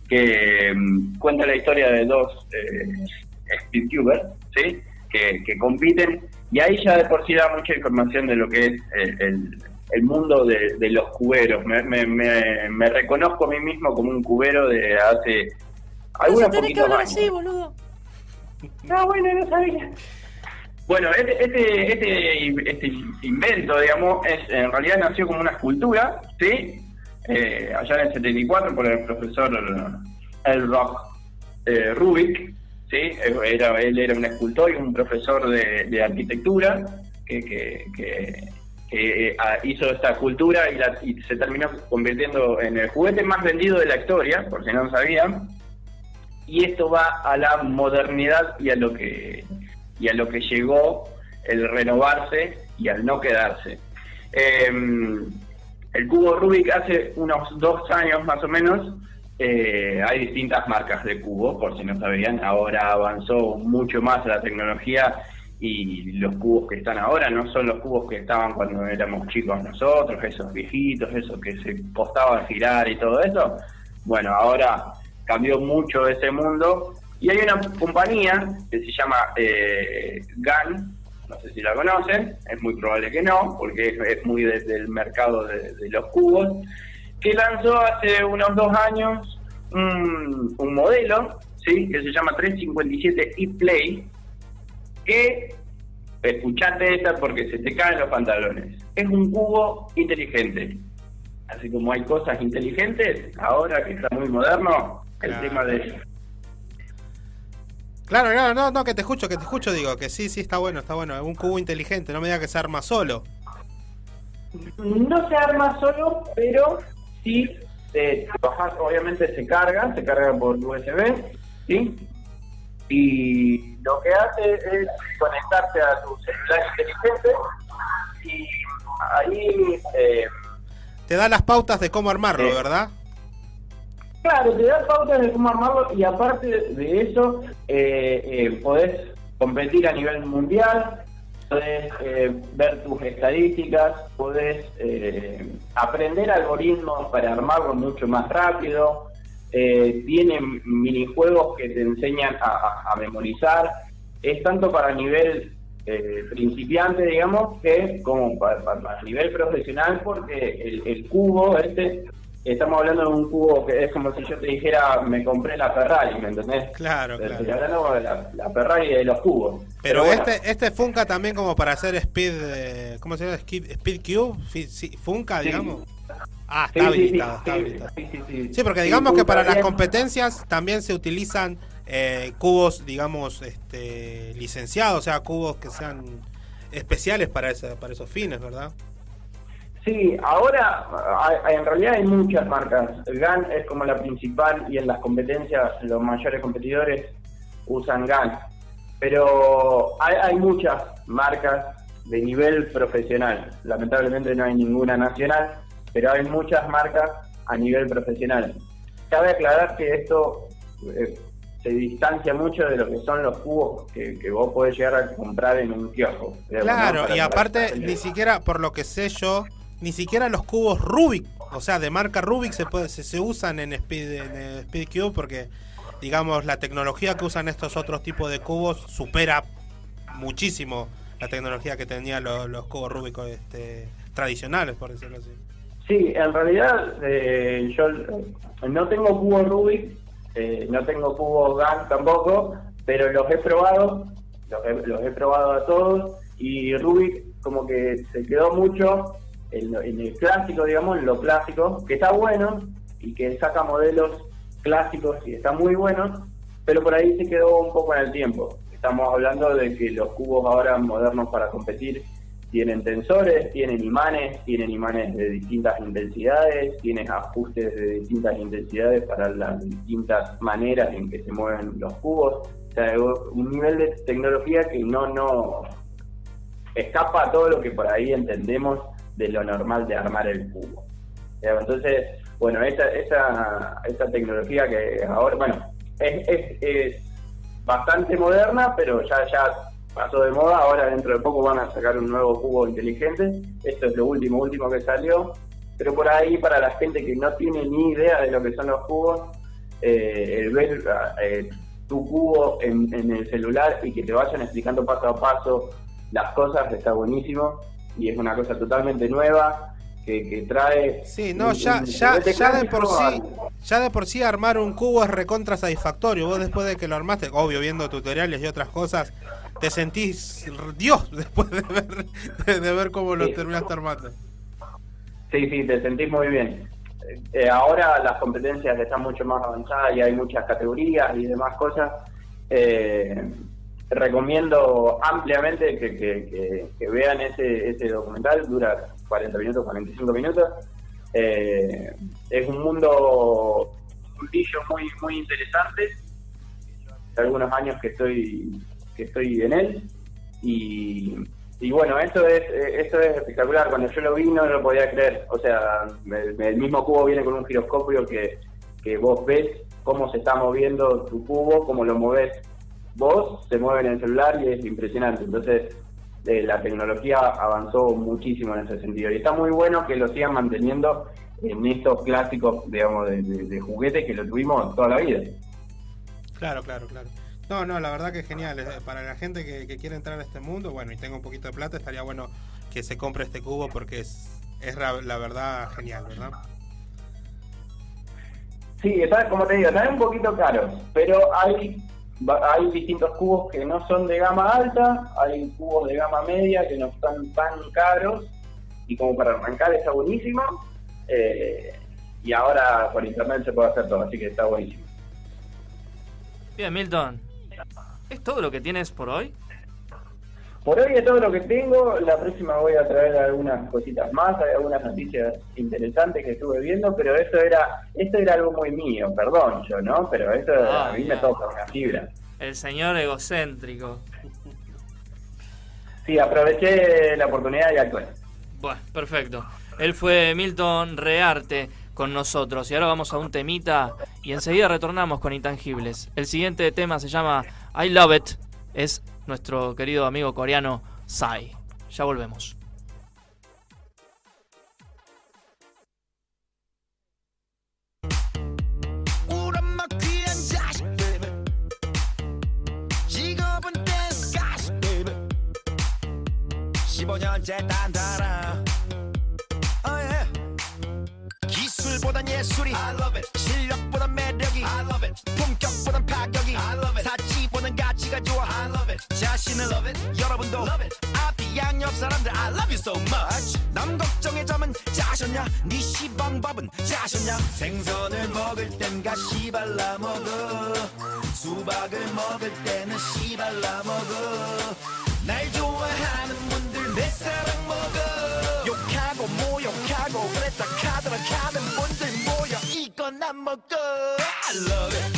que mm, cuenta la historia de dos eh, Speedcubers, ¿sí? Que, que compiten, y ahí ya de por sí da mucha información de lo que es eh, el, el mundo de, de los cuberos. Me, me- me- me reconozco a mí mismo como un cubero de hace algunos poquitos años. boludo. No, bueno, no sabía. Bueno, este, este, este, este invento, digamos, en realidad nació como una escultura, ¿sí? Eh, allá en el 74 por el profesor El Rock eh, Rubik, ¿sí? Era, él era un escultor y un profesor de, de arquitectura que, que, eh, hizo esta escultura y, la- y se terminó convirtiendo en el juguete más vendido de la historia, por si no lo sabían y esto va a la modernidad y a lo que y a lo que llegó el renovarse y al no quedarse. Eh, el cubo Rubik hace unos dos años más o menos eh, hay distintas marcas de cubo, por si no sabían. Ahora avanzó mucho más la tecnología y los cubos que están ahora no son los cubos que estaban cuando éramos chicos nosotros, esos viejitos, esos que se costaban girar y todo eso. Bueno, ahora cambió mucho ese mundo y hay una compañía que se llama eh, GAN, no sé si la conocen, es muy probable que no, porque es, es muy desde el mercado de, de los cubos, que lanzó hace unos dos años un, un modelo, ¿sí? que se llama 357 ePlay, que, escuchate esta porque se te caen los pantalones, es un cubo inteligente. Así como hay cosas inteligentes, ahora que está muy moderno, el Claro. tema de... Claro, claro, no, no, que te escucho, que te escucho, digo, que sí, sí, está bueno, está bueno. Un cubo inteligente, no me diga que se arma solo. No se arma solo, pero sí, eh, obviamente se carga, se carga por USB, ¿sí? Y lo que hace es conectarse a tu celular inteligente y ahí, eh, Te da las pautas de cómo armarlo. ¿verdad? Claro, te da pautas de cómo armarlo y aparte de eso, eh, eh, podés competir a nivel mundial, podés eh, ver tus estadísticas, podés eh, aprender algoritmos para armarlo mucho más rápido, eh, tiene minijuegos que te enseñan a, memorizar, es tanto para nivel principiante, digamos, que como para, nivel profesional, porque el cubo este estamos hablando de un cubo que es como si yo te dijera, me compré la Ferrari, ¿me entendés? Claro, claro. Estoy hablando de la, la Ferrari de los cubos. Pero, bueno, este este Funka también como para hacer speed, eh, ¿cómo se llama? Speed, speed Cube, sí, Funka, Sí. digamos. Ah, está sí, sí, habilitado, está habilitado. sí, porque digamos que para las competencias también se utilizan eh, cubos, digamos, este, licenciados, o sea, cubos que sean especiales para, ese, para esos fines, ¿verdad? Sí, ahora hay- en realidad hay muchas marcas. GAN es como la principal y en las competencias los mayores competidores usan GAN. Pero hay, hay muchas marcas de nivel profesional. Lamentablemente no hay ninguna nacional, pero hay muchas marcas a nivel profesional. Cabe aclarar que esto eh, se distancia mucho de lo que son los cubos que, que vos podés llegar a comprar en un kiosco. Claro, y aparte, ni siquiera, por lo que sé yo, ni siquiera los cubos Rubik, o sea, de marca Rubik se puede, se, usan en Speed, en eh, Speed Cube porque, digamos, la tecnología que usan estos otros tipos de cubos supera muchísimo la tecnología que tenían los, cubos Rubik este, tradicionales, por decirlo así. Sí, en realidad eh, yo eh, no tengo cubo Rubik, eh, no tengo cubo GAN tampoco, pero los he probado, los he, los he probado a todos y Rubik como que se quedó mucho en, en el clásico, digamos, en lo clásico, que está bueno y que saca modelos clásicos y está muy bueno, pero por ahí se quedó un poco en el tiempo. Estamos hablando de que los cubos ahora modernos para competir tienen tensores, tienen imanes, tienen imanes de distintas intensidades, tienen ajustes de distintas intensidades para las distintas maneras en que se mueven los cubos. O sea, un nivel de tecnología que no, no escapa a todo lo que por ahí entendemos de lo normal de armar el cubo. Eh, Entonces, bueno, esa, esa, esa tecnología que ahora, bueno, es, es, es bastante moderna, pero ya, ya pasó de moda. Ahora dentro de poco van a sacar un nuevo cubo inteligente. Esto es lo último, último que salió. Pero por ahí, para la gente que no tiene ni idea de lo que son los cubos, eh, el ver eh, tu cubo en, en el celular y que te vayan explicando paso a paso las cosas está buenísimo. Y es una cosa totalmente nueva que, que trae. Sí, no, un- ya, un ya, ya de por sí, ya de por sí armar un cubo es recontra satisfactorio. Vos después de que lo armaste, obvio, viendo tutoriales y otras cosas, te sentís Dios después de ver, de, de ver cómo lo Sí. terminaste armando. Sí, sí, te sentís muy bien. Eh, ahora las competencias están mucho más avanzadas y hay muchas categorías y demás cosas. Eh, recomiendo ampliamente que, vean ese, ese documental, dura 40 minutos, 45 minutos. Eh, es un mundo, un muy, muy interesante. Hace algunos años que estoy, que estoy en él y, y bueno, esto es, esto es espectacular. Cuando yo lo vi no lo podía creer. O sea, el, el mismo cubo viene con un giroscopio que, que vos ves cómo se está moviendo tu cubo, cómo lo moves vos, se mueve en el celular y es impresionante. Entonces, eh, la tecnología avanzó muchísimo en ese sentido. Y está muy bueno que lo sigan manteniendo en estos clásicos, digamos, de, de, de juguetes que lo tuvimos toda la vida. Claro, claro, claro. No, no, la verdad que es genial. Eh, Para la gente que, que quiere entrar a este mundo, bueno, y tenga un poquito de plata, estaría bueno que se compre este cubo porque es, es la, verdad genial, ¿verdad? Sí, está, como te digo, están un poquito caros, pero hay hay distintos cubos que no son de gama alta, hay cubos de gama media que no están tan caros y como para arrancar está buenísimo. eh, y ahora por internet se puede hacer todo, así que está buenísimo. Bien, Milton. ¿Es todo lo que tienes por hoy? Por hoy es todo lo que tengo. La próxima voy a traer algunas cositas más, hay algunas noticias interesantes que estuve viendo, pero esto era esto era algo muy mío, perdón yo, ¿no? Pero esto Ah, a mí me bien. toca una fibra. El señor egocéntrico. Sí, aproveché la oportunidad y actué. Bueno, perfecto. Él fue Milton Rearte con nosotros. Y ahora vamos a un temita y enseguida retornamos con Intangibles. El siguiente tema se llama I Love It. Es nuestro querido amigo coreano Sai. Ya volvemos. I love it. 자신을 여러분도 앞뒤 양옆 사람들 I love you so much. 남 걱정의 점은 짜셨냐? 네 시방밥은 짜셨냐? 생선을 먹을 땐 가 시 발라 먹어. 수박을 먹을 때는 씨 발라 먹어. 날 좋아하는 분들 내 사랑 먹어. 욕하고 모욕하고 그랬다 카드라. 가는 분들 모여. 이건 안 먹어. I love it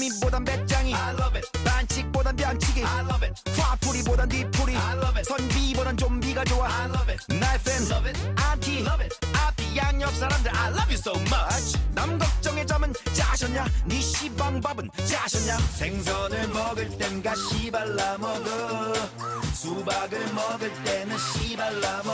개미보단 배짱이. I love it. 반칙보단 병치기 I love it. 화풀이보단 뒤풀이. I love it. 선비보단 좀비가 좋아. I love it. 날팬. Love it. 안티 love it. 앞뒤 양옆 사람들 I love you so much. 남 걱정의 점은 짜셨냐? 네 시방밥은 짜셨냐? 생선을 먹을 땐 가시 발라 먹어. 수박을 먹을 때는 씨 발라 먹어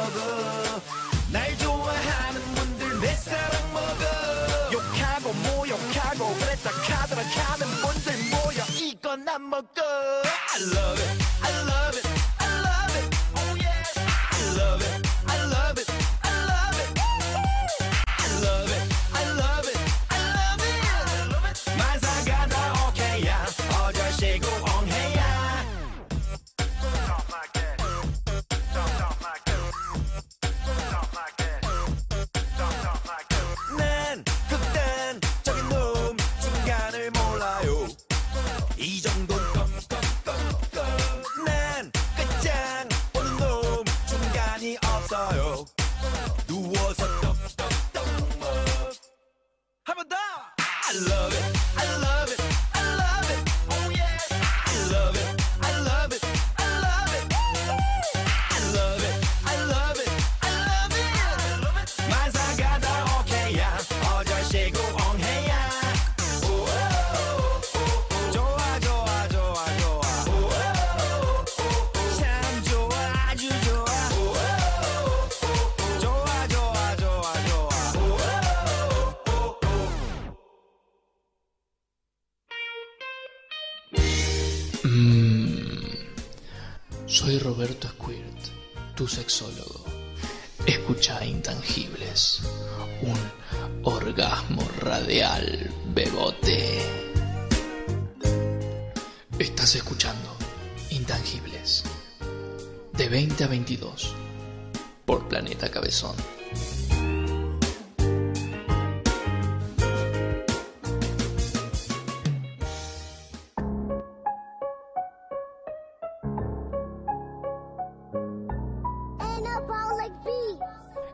Planeta Cabezón.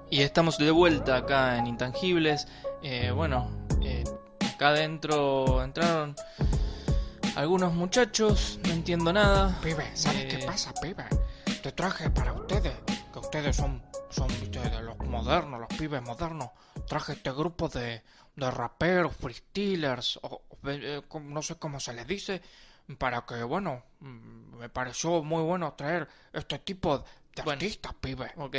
Y estamos de vuelta acá en Intangibles. Eh, bueno, eh, acá adentro entraron algunos muchachos, no entiendo nada. Pibe, ¿sabes Eh, qué pasa, pibe? Te traje para ustedes, ustedes son, son de los modernos, los pibes modernos. Traje este grupo de, de raperos, freestylers, o, eh, como- no sé cómo se les dice, para que, bueno, mm, me pareció muy bueno traer este tipo de Bueno. artistas, pibe. Ok,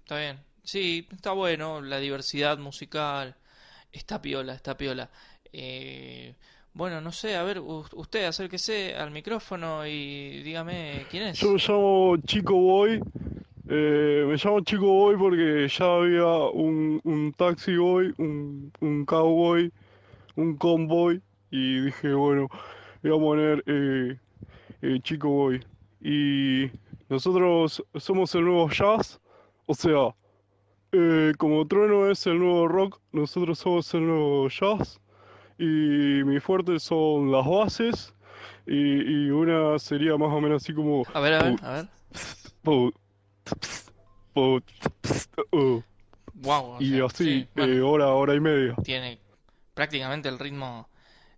está bien. Sí, está bueno, la diversidad musical. Está piola, está piola. Eh, bueno, no sé, a ver, u- usted acérquese al micrófono y dígame quién es. Yo me llamo Chico Boy. Eh, me llamo Chico Boy porque ya había un, un taxi boy, un, un cowboy, un convoy. Y dije, bueno, voy a poner eh, eh, Chico Boy. Y nosotros somos el nuevo jazz. O sea, eh, como Trueno es el nuevo rock, nosotros somos el nuevo jazz. Y mi fuerte son las bases. Y, y una sería más o menos así como. A ver, a ver, a ver. Pu- uh, Wow. y así, eh, hora, hora y media. Tiene prácticamente el ritmo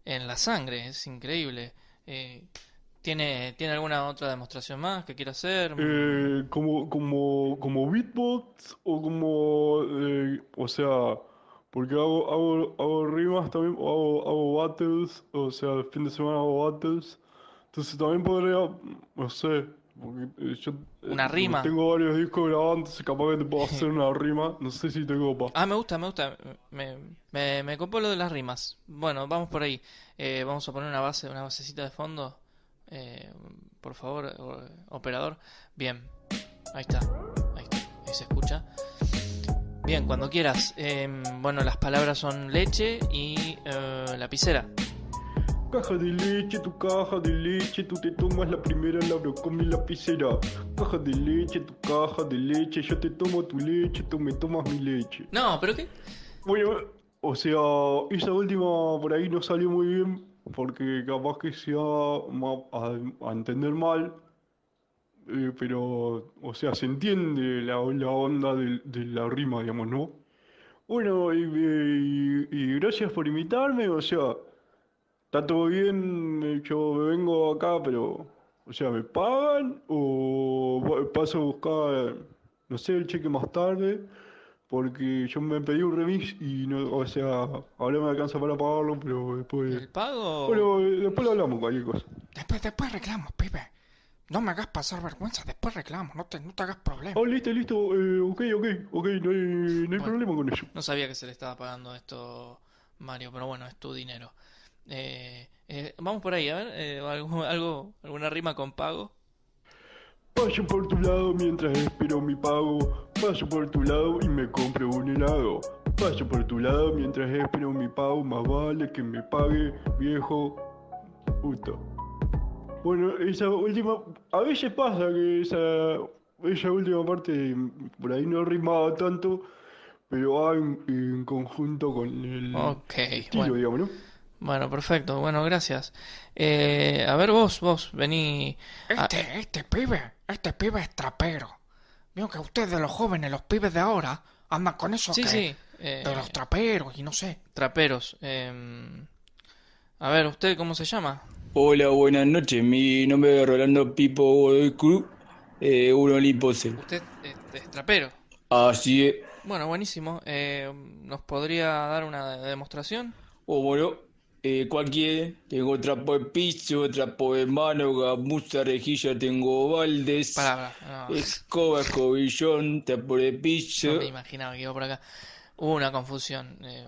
en la sangre, es increíble. Eh, ¿tiene, ¿Tiene alguna otra demostración más que quiera hacer? Eh, como, como, como beatbox o como, o sea, Porque hago, hago, hago rimas también, o hago, hago battles, o sea, el fin de semana hago battles. Entonces también podría, no sé, yo... eh, Una rima. Tengo varios discos grabados, capaz que te puedo hacer una rima. No sé si tengo pa. Ah, me gusta, me gusta. Me, me, me copó lo de las rimas. Bueno, vamos por ahí. Eh, vamos a poner una base, una basecita de fondo. Eh, por favor, operador. Bien. Ahí está. Ahí está. Ahí se escucha. Bien, cuando quieras. Em, bueno, las palabras son leche y eh, lapicera. Caja de leche, tu caja de leche, tú te tomas la primera, la abro con mi lapicera. Caja de leche, tu caja de leche, yo te tomo tu leche, tú me tomas mi leche. No, pero qué. Bueno, o sea, esa última por ahí no salió muy bien, porque capaz que se va a, a entender mal, eh, pero, o sea, se entiende la, la onda de, de la rima, digamos, ¿no? Bueno, y, y- y gracias por invitarme, o sea, está todo bien, yo me vengo acá, pero, o sea, ¿me pagan o paso a buscar, no sé, el cheque más tarde? Porque yo me pedí un remix y no, o sea, ahora me alcanza para pagarlo, pero después... ¿El pago? Bueno, después lo hablamos, cualquier cosa. Después, después reclamo, pibe. No me hagas pasar vergüenza, después reclamo, no te, no te hagas problema. Oh, listo, listo, eh, ok, ok, ok, no hay, no hay problema con eso. No sabía que se le estaba pagando esto, Mario, pero bueno, es tu dinero. Eh, eh, vamos por ahí, a ver, eh, algo, algo, alguna rima con pago. Paso por tu lado mientras espero mi pago. Paso por tu lado y me compro un helado. Paso por tu lado mientras espero mi pago. Más vale que me pague, viejo puto. Bueno, esa última. A veces pasa que esa, esa última parte por ahí no rimaba tanto, pero va en, en conjunto con el Ok, estilo, bueno. digamos, ¿no? Bueno, perfecto, bueno, gracias. Eh, a ver vos, vos, vení. a- Este, este pibe, este pibe es trapero. Veo que ustedes, los jóvenes, los pibes de ahora, andan con eso Sí, que- sí, eh, de los traperos y no sé. Traperos. em, a ver, ¿usted cómo se llama? Hola, buenas noches. Mi nombre es Rolando Pipo Godoy Cruz, eh, un Olimposel. Usted es, es trapero. Así es. Bueno, buenísimo. Eh, ¿Nos podría dar una demostración? O bueno, eh, ¿cuál quiere? Tengo trapo de piso, trapo de mano, gamuza, rejilla, tengo baldes, no. escoba, escobillón, trapo de piso. No me imaginaba que iba por acá. Hubo una confusión. Eh,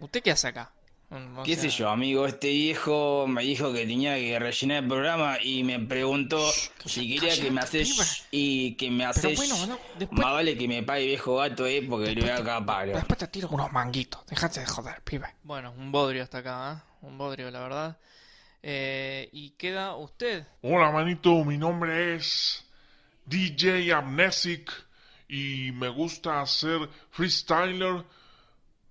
¿Usted qué hace acá? Mm, o ¿Qué sé yo, amigo? Este viejo me dijo que tenía que rellenar el programa y me preguntó si quería que me haces y que me haces. bueno, no, Más vale que me pague viejo gato, eh, porque le voy a acabar. Después te tiro unos manguitos. Déjate de joder, pibe. Bueno, un bodrio hasta acá, ¿eh? Un bodrio, la verdad. Eh, y queda usted. Hola, manito, mi nombre es DJ Amnesic y me gusta hacer freestyler,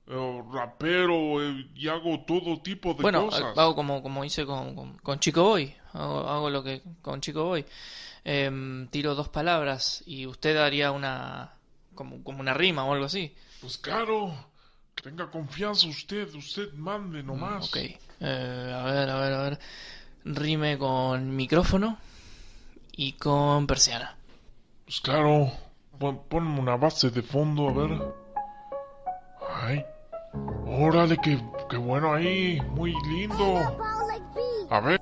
rapero eh, y hago todo tipo de Bueno, cosas. hago como, como hice con, con, con Chico Boy. Hago, hago lo que con Chico Boy. Em, tiro dos palabras y usted haría una. Como, como una rima o algo así. Pues claro, tenga confianza usted, usted mande nomás. Ok. Eh, a ver, a ver, a ver. Rime con micrófono y con persiana. Pues claro, pon, ponme una base de fondo, a ver. Ay, órale, qué, qué bueno ahí, muy lindo. A ver.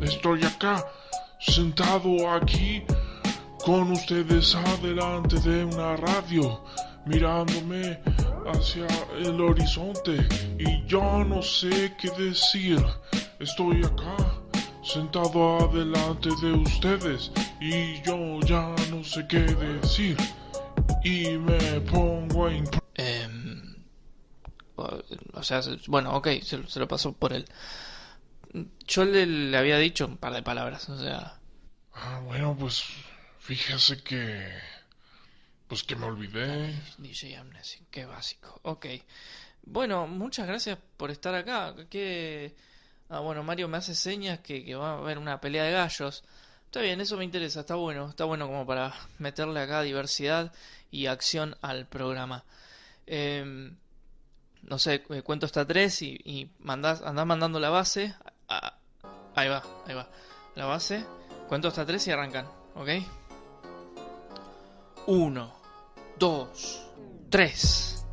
Estoy acá, sentado aquí, con ustedes adelante de una radio, mirándome hacia el horizonte y yo no sé qué decir. Estoy acá, sentado adelante de ustedes y yo ya no sé qué decir. Y me pongo a Em, o, sea, se- bueno, ok, se, lo- se lo pasó por él. Yo le, le había dicho un par de palabras, o sea. Ah, bueno, pues fíjese que... Pues que me olvidé. DJ Amnesia, qué básico. Ok. Bueno, muchas gracias por estar acá. Que... Ah, bueno, Mario me hace señas que, que va a haber una pelea de gallos. Está bien, eso me interesa, está bueno. Está bueno como para meterle acá diversidad y acción al programa. Em, no sé, eh, cuento hasta tres y, y andás mandando la base. Ah, ahí va, ahí va. La base. Cuento hasta tres y arrancan, ¿ok? Uno, dos, tres.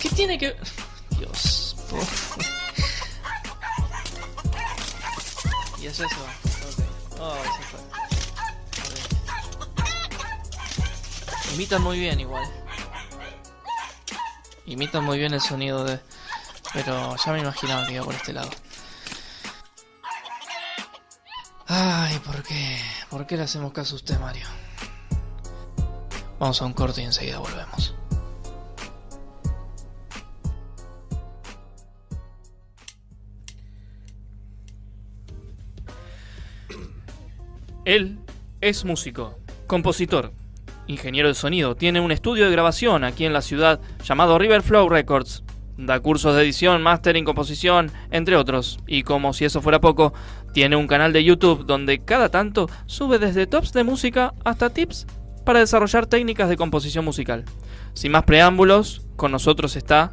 ¿Qué tiene que.? Y eso va. Ok. Oh. Imitan muy bien igual. Imitan muy bien el sonido de. Pero ya me imaginaba que iba por este lado. Ay, ¿por qué? ¿Por qué le hacemos caso a usted, Mario? Vamos a un corte y enseguida volvemos. Él es músico, compositor, ingeniero de sonido, tiene un estudio de grabación aquí en la ciudad llamado Riverflow Records. Da cursos de edición, mastering, composición, entre otros. Y como si eso fuera poco, tiene un canal de YouTube donde cada tanto sube desde tops de música hasta tips para desarrollar técnicas de composición musical. Sin más preámbulos, con nosotros está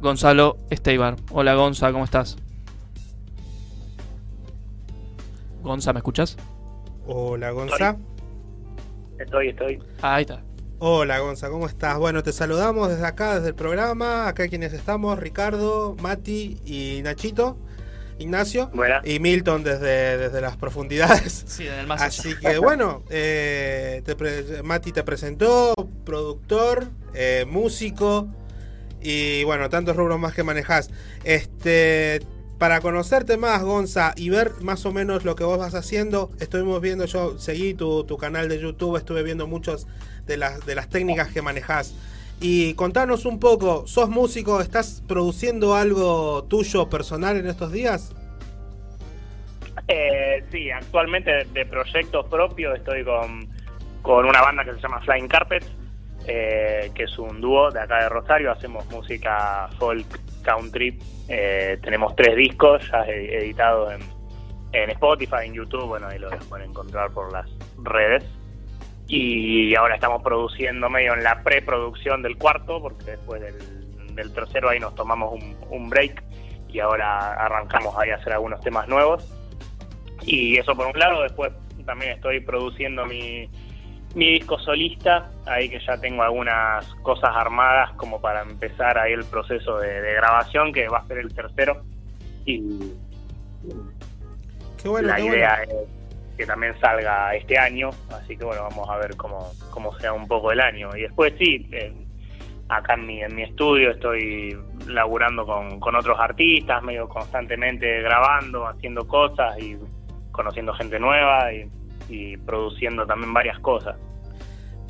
Gonzalo Esteibar. Hola Gonza, ¿cómo estás? Gonza, ¿me escuchas? Hola, Gonza. Estoy, estoy. Ahí está. Hola, Gonza, ¿cómo estás? Bueno, te saludamos desde acá, desde el programa. Acá quienes estamos, Ricardo, Mati y Nachito. Ignacio y Milton desde, desde las profundidades. Sí, desde el más allá. Así que bueno, eh, te pre- Mati te presentó, productor, eh, músico y bueno, tantos rubros más que manejás. Este, para conocerte más, Gonza, y ver más o menos lo que vos vas haciendo, estuvimos viendo, yo seguí tu, tu canal de YouTube, estuve viendo muchos de las, de las técnicas que manejás. Y contanos un poco, ¿sos músico? ¿Estás produciendo algo tuyo personal en estos días? Eh, sí, actualmente de, proyectos propios estoy con, con una banda que se llama Flying Carpet, eh, que es un dúo de acá de Rosario. Hacemos música folk country. Eh, tenemos tres discos ya editados en, en Spotify, en YouTube. Bueno, ahí lo pueden encontrar por las redes. Y ahora estamos produciendo medio en la preproducción del cuarto, porque después del, del tercero ahí nos tomamos un, un break y ahora arrancamos ahí a hacer algunos temas nuevos. Y eso por un lado, después también estoy produciendo mi, mi disco solista, ahí que ya tengo algunas cosas armadas como para empezar ahí el proceso de, de grabación, que va a ser el tercero. Y Qué bueno, la qué idea bueno. es que también salga este año, así que bueno, vamos a ver cómo, cómo sea un poco el año. Y después sí, eh, acá en mi, en mi estudio estoy laburando con, con otros artistas, medio constantemente grabando, haciendo cosas y conociendo gente nueva y, y produciendo también varias cosas.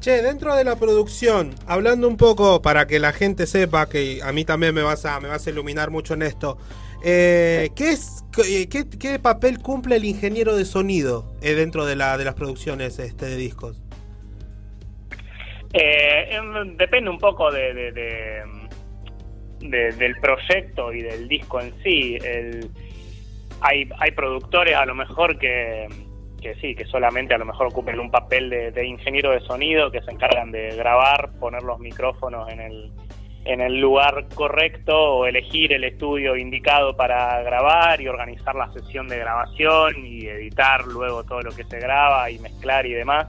Che, dentro de la producción, hablando un poco para que la gente sepa que a mí también me vas a, me vas a iluminar mucho en esto. eh, ¿qué, es, qué, papel cumple el ingeniero de sonido eh, dentro de, la, de las producciones este, de discos? Eh, em, depende un poco de, de- de- de- del proyecto y del disco en sí. El- hay, hay productores a lo mejor que, que sí, que solamente a lo mejor ocupen un papel de, ingeniero de sonido, que se encargan de grabar, poner los micrófonos en el, en el lugar correcto o elegir el estudio indicado para grabar y organizar la sesión de grabación y editar luego todo lo que se graba y mezclar y demás.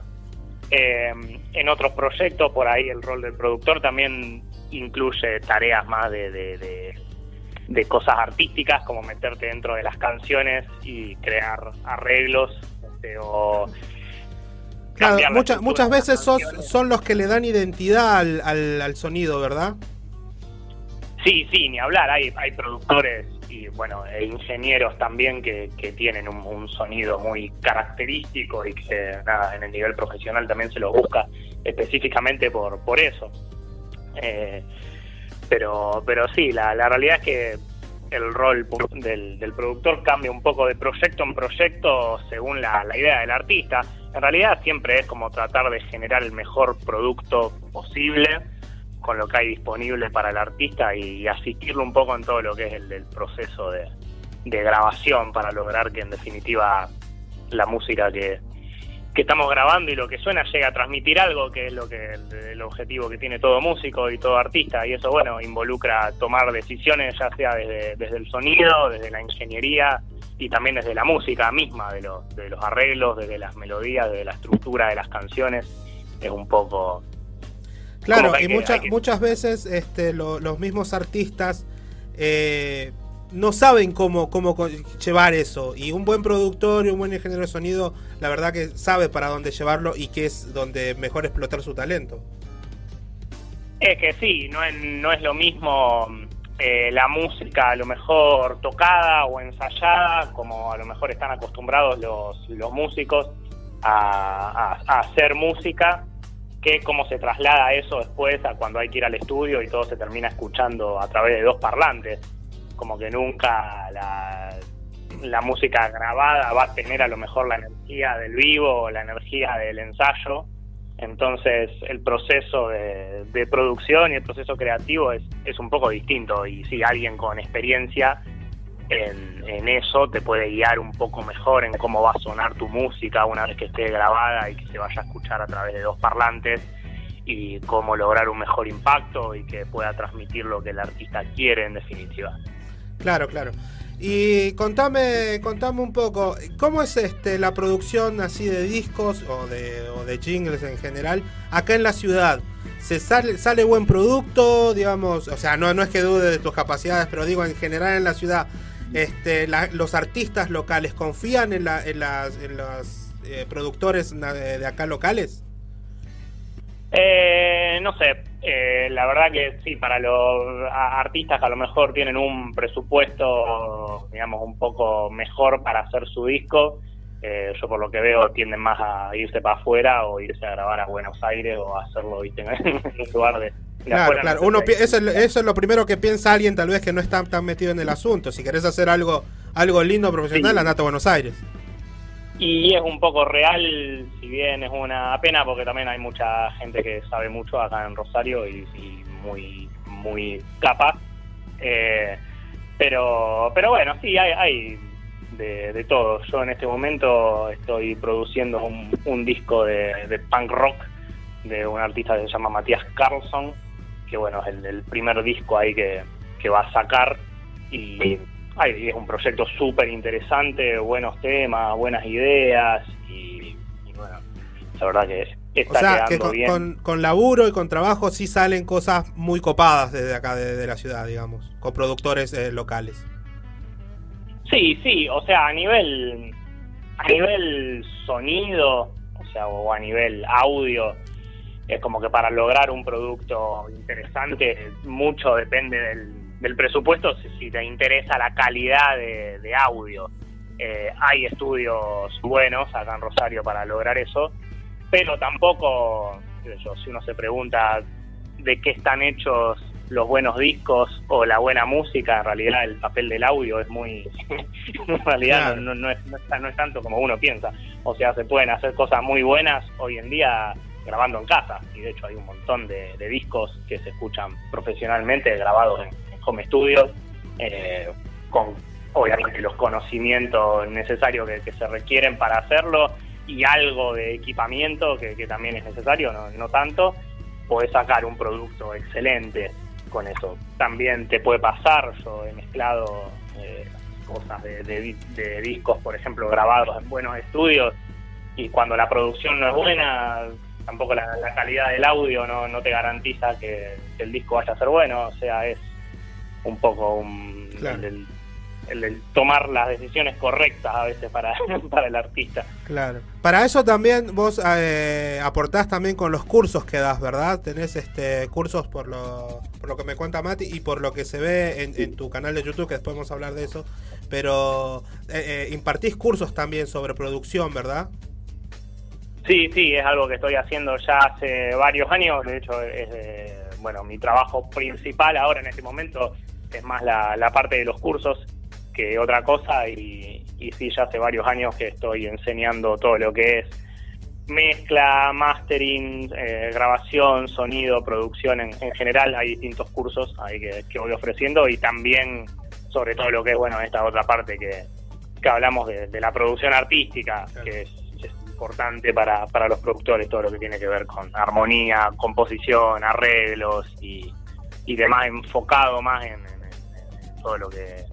Eh, en otros proyectos, por ahí el rol del productor también incluye tareas más de, de- de- de cosas artísticas, como meterte dentro de las canciones y crear arreglos o Claro, muchas, muchas veces sos, son los que le dan identidad al, al- al sonido, ¿verdad? Sí, sí, ni hablar. Hay, hay productores y bueno, e ingenieros también que, que tienen un, un sonido muy característico y que nada, en el nivel profesional también se lo busca específicamente por, por eso. Eh, pero, pero sí, la, la realidad es que el rol del, del productor cambia un poco de proyecto en proyecto según la, idea del artista. En realidad siempre es como tratar de generar el mejor producto posible con lo que hay disponible para el artista y, asistirlo un poco en todo lo que es el, proceso de grabación para lograr que en definitiva la música que, que estamos grabando y lo que suena llega a transmitir algo, que es lo que el, objetivo que tiene todo músico y todo artista, y eso bueno involucra tomar decisiones ya sea desde, desde el sonido, desde la ingeniería y también desde la música misma, de los, de los arreglos, desde las melodías, desde la estructura de las canciones, es un poco Claro, y que- muchas que- muchas veces este, lo- los mismos artistas eh, no saben cómo, cómo llevar eso. Y un buen productor y un buen ingeniero de sonido, la verdad que sabe para dónde llevarlo y que es donde mejor explotar su talento. Es que sí, no es, no es lo mismo eh, la música a lo mejor tocada o ensayada, como a lo mejor están acostumbrados los, los músicos a- a hacer música, que cómo se traslada eso después a cuando hay que ir al estudio y todo se termina escuchando a través de dos parlantes. Como que nunca la, música grabada va a tener a lo mejor la energía del vivo o la energía del ensayo. Entonces el proceso de, producción y el proceso creativo es, es un poco distinto y si alguien con experiencia en, en eso te puede guiar un poco mejor en cómo va a sonar tu música una vez que esté grabada y que se vaya a escuchar a través de dos parlantes y cómo lograr un mejor impacto y que pueda transmitir lo que el artista quiere en definitiva. Claro, claro. Y contame, contame un poco, ¿cómo es este la producción así de discos o de, o de jingles en general acá en la ciudad? ¿Se sale, sale buen producto, digamos? O sea, no, no es que dude de tus capacidades, pero digo, en general en la ciudad, este, la- los artistas locales confían en, la, en en los eh, productores de acá locales? Eh, no sé, eh, la verdad que sí, para los artistas que a lo mejor tienen un presupuesto, digamos, un poco mejor para hacer su disco, eh, yo por lo que veo tienden más a irse para afuera o irse a grabar a Buenos Aires o a hacerlo, viste, en un lugar de... de Claro, afuera, claro. no Uno, eso, es, lo- eso es lo primero que piensa alguien tal vez que no está tan metido en el asunto. Si querés hacer algo, algo lindo, profesional, Sí. andate a Buenos Aires. Y es un poco real, si bien es una pena, porque también hay mucha gente que sabe mucho acá en Rosario y, muy muy capaz. Eh, pero pero bueno, sí, hay, hay de, todo. Yo en este momento estoy produciendo un, disco de, de punk rock de un artista que se llama Matías Carlson, que bueno, es el, el primer disco ahí que, que va a sacar y ay, es un proyecto súper interesante, buenos temas, buenas ideas y, y bueno, la verdad que O está sea, quedando que con, bien. con- con laburo y con trabajo sí salen cosas muy copadas desde acá, de, de la ciudad, digamos, con productores eh, locales. Sí, sí, o sea, a nivel a nivel sonido, o sea, o a nivel audio, es como que para lograr un producto interesante mucho depende del, del presupuesto, si, si te interesa la calidad de, de audio. Eh, hay estudios buenos acá en Rosario para lograr eso, pero tampoco, yo, si uno se pregunta de qué están hechos los buenos discos o la buena música, en realidad el papel del audio es muy, en realidad Claro. no, es, no, es, no es tanto como uno piensa. O sea, se pueden hacer cosas muy buenas hoy en día grabando en casa, y de hecho hay un montón de, de discos que se escuchan profesionalmente grabados en home studios, eh, con obviamente los conocimientos necesarios que, se requieren para hacerlo y algo de equipamiento que, también es necesario, no, no tanto, podés sacar un producto excelente con eso. También te puede pasar, yo he mezclado eh, cosas de, de de discos, por ejemplo, grabados en buenos estudios y cuando la producción no es buena, tampoco la, calidad del audio no, no te garantiza que el disco vaya a ser bueno, o sea, es un poco un, Claro. el, el- el- el tomar las decisiones correctas a veces para, para el artista. Claro. Para eso también vos eh, aportás también con los cursos que das, ¿verdad? Tenés este cursos por lo, por lo que me cuenta Mati y por lo que se ve en, en tu canal de YouTube, que después vamos a hablar de eso. Pero eh, eh, impartís cursos también sobre producción, ¿verdad? Sí, sí, es algo que estoy haciendo ya hace varios años. De hecho, es eh, bueno, mi trabajo principal ahora en este momento es más la, la parte de los cursos que otra cosa. Y, y sí, ya hace varios años que estoy enseñando todo lo que es mezcla, mastering, eh, grabación, sonido, producción en, en general. Hay distintos cursos ahí que, que voy ofreciendo y también sobre todo lo que es, bueno, esta otra parte que, que hablamos de, de la producción artística, que es, es importante para, para los productores, todo lo que tiene que ver con armonía, composición, arreglos y, y demás, enfocado más en todo lo que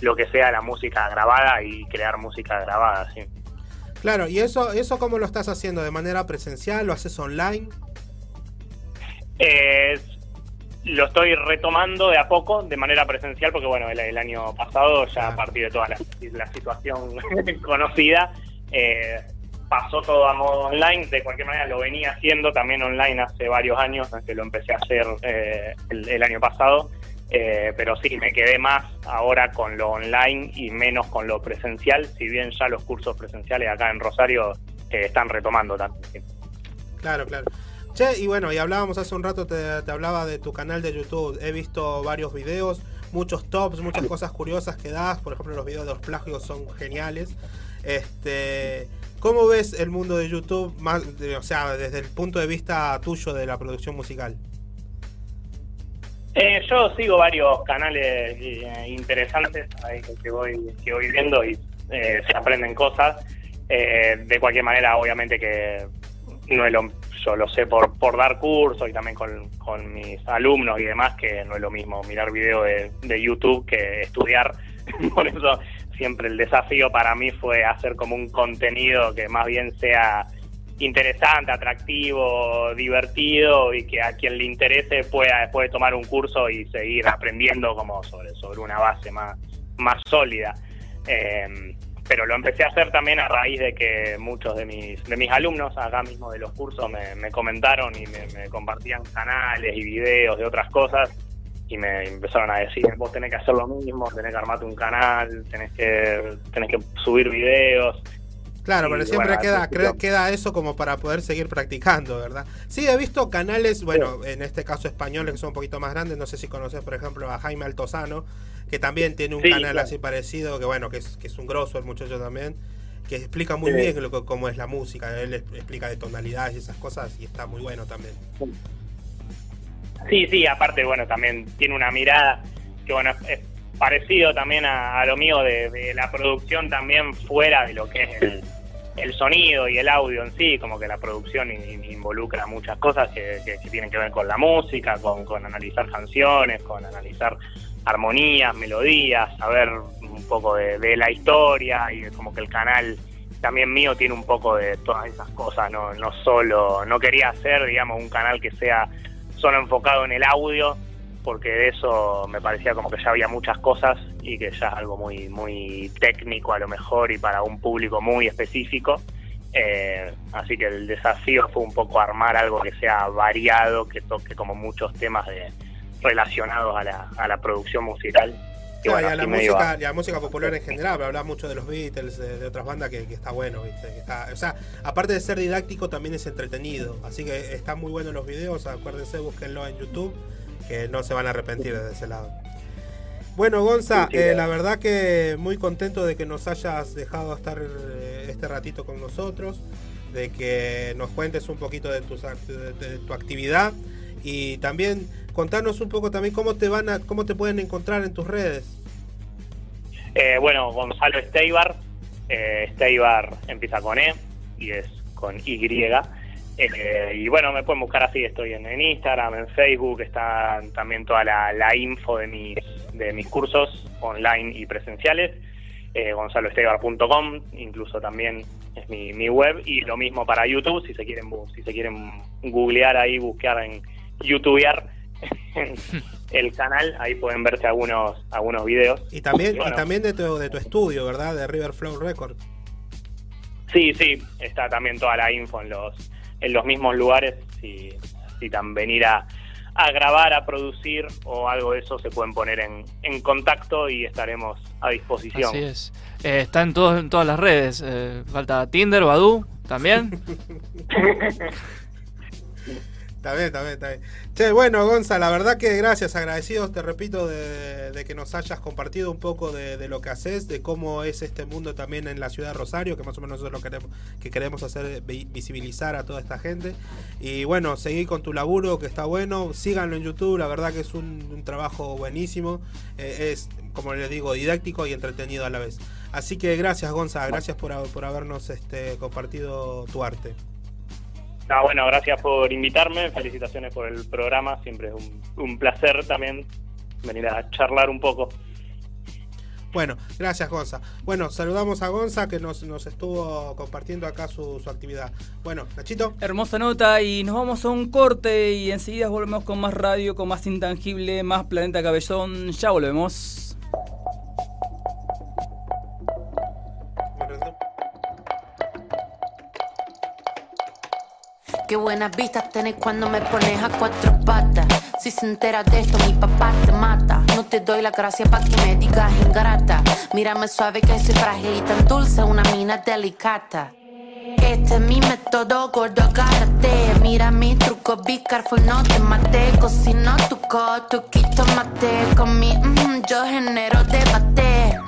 lo que sea la música grabada y crear música grabada, sí. Claro, ¿y eso, eso cómo lo estás haciendo? ¿De manera presencial? ¿Lo haces online? Eh, lo estoy retomando de a poco, de manera presencial, porque bueno, el, el año pasado, ya a partir de toda la, la situación conocida, eh, pasó todo a modo online. De cualquier manera, lo venía haciendo también online hace varios años, que lo empecé a hacer eh, el, el año pasado. Eh, pero sí, me quedé más ahora con lo online y menos con lo presencial, si bien ya los cursos presenciales acá en Rosario eh, están retomando también. sí. Claro, claro. Che, y bueno, y hablábamos hace un rato, te, hablaba de tu canal de YouTube. He visto varios videos, muchos tops, muchas cosas curiosas que das. Por ejemplo, los videos de los plagios son geniales. Este, ¿Cómo ves el mundo de YouTube, o sea, desde el punto de vista tuyo de la producción musical? Eh, yo sigo varios canales eh, interesantes ahí que, voy, que voy viendo y eh, se aprenden cosas. Eh, de cualquier manera, obviamente que no es lo, yo lo sé por, por dar cursos y también con, con mis alumnos y demás, que no es lo mismo mirar video de, de YouTube que estudiar. por eso siempre el desafío para mí fue hacer como un contenido que más bien sea interesante, atractivo, divertido y que a quien le interese pueda después tomar un curso y seguir aprendiendo como sobre, sobre una base más, más sólida. Eh, pero lo empecé a hacer también a raíz de que muchos de mis, de mis alumnos acá mismo de los cursos me, me comentaron y me, me compartían canales y videos de otras cosas y me empezaron a decir, vos tenés que hacer lo mismo, tenés que armarte un canal, tenés que, tenés que subir videos. Claro, pero siempre bueno, queda, así cre- que- queda eso como para poder seguir practicando, ¿verdad? Sí, he visto canales, bueno, en este caso españoles que son un poquito más grandes, no sé si conoces, por ejemplo, a Jaime Altozano, que también tiene un Sí, canal claro. así parecido, que bueno, que es, que es un grosso el muchacho también, que explica muy Sí. bien lo que- cómo es la música, él explica de tonalidades y esas cosas, y está muy bueno también. Sí, sí, aparte, bueno, también tiene una mirada que, bueno, es parecido también a, a lo mío de, de la producción también fuera de lo que es el, el sonido y el audio en sí, como que la producción in- in- involucra muchas cosas que, que- que tienen que ver con la música, con, con analizar canciones, con analizar armonías, melodías, saber un poco de, de la historia y como que el canal también mío tiene un poco de todas esas cosas, no, no solo, no quería hacer, digamos, un canal que sea solo enfocado en el audio, porque de eso me parecía como que ya había muchas cosas y que ya es algo muy, muy técnico a lo mejor y para un público muy específico. Eh, así que el desafío fue un poco armar algo que sea variado, que toque como muchos temas de, relacionados a la, a la producción musical. Que, Claro, bueno, y a la música, y a la música popular en general, pero habla mucho de los Beatles, de, de otras bandas que, que está bueno, ¿viste? Que está- o sea, aparte de ser didáctico, también es entretenido. Así que están muy buenos los videos, acuérdense, búsquenlo en YouTube, que no se van a arrepentir desde ese lado. Bueno, Gonza, eh, la verdad que muy contento de que nos hayas dejado estar eh, este ratito con nosotros, de que nos cuentes un poquito de, tus, act- de, de tu actividad y también contarnos un poco también cómo te van a, cómo te pueden encontrar en tus redes. Eh, bueno, Gonzalo Esteibar. Eh, Esteibar empieza con E y es con Y. Eh, y bueno, me pueden buscar así. Estoy en, en Instagram, en Facebook. Está también toda la, la info de mis, de mis cursos online y presenciales. Eh, gonzaloesteibar.com, incluso también es mi, mi web. Y lo mismo para YouTube, si se quieren, si se quieren googlear ahí, buscar en YouTubear el canal, ahí pueden verse algunos, algunos videos. Y también, Y bueno, y también de tu, de tu estudio, ¿verdad? De River Flow Record. Sí, sí, está también toda la info en los, en los mismos lugares. Si necesitan venir a, a grabar, a producir o algo de eso, se pueden poner en, en contacto y estaremos a disposición. Así es. Eh, está en, todos, en todas las redes. eh, falta Tinder, Badu, también. Bien, bien. Che, bueno, Gonza, la verdad que gracias, agradecidos, te repito, de, que nos hayas compartido un poco de, lo que haces, de cómo es este mundo también en la ciudad de Rosario, que más o menos es lo que queremos, que queremos hacer, vi- visibilizar a toda esta gente. Y bueno, seguí con tu laburo, que está bueno, síganlo en YouTube, la verdad que es un, trabajo buenísimo, eh, es, como les digo, didáctico y entretenido a la vez. Así que gracias, Gonza, gracias por, por habernos este, compartido tu arte. No, bueno, gracias por invitarme, felicitaciones por el programa, siempre es un, un placer también venir a charlar un poco. Bueno, gracias, Gonza. Bueno, saludamos a Gonza que nos, nos estuvo compartiendo acá su, su actividad. Bueno, Nachito. Hermosa nota y nos vamos a un corte y enseguida volvemos con más radio, con más intangible, más Planeta Cabellón. Ya volvemos. Qué buenas vistas tenés cuando me pones a cuatro patas. Si se entera de esto, mi papá te mata. No te doy la gracia pa' que me digas ingrata. Mírame suave que soy frágil y tan dulce, una mina delicata. Este es mi método, gordo, agárrate. Mira mi truco, be no te mate. Cocino tu coto, quito mate. Con mi mm, yo genero debate.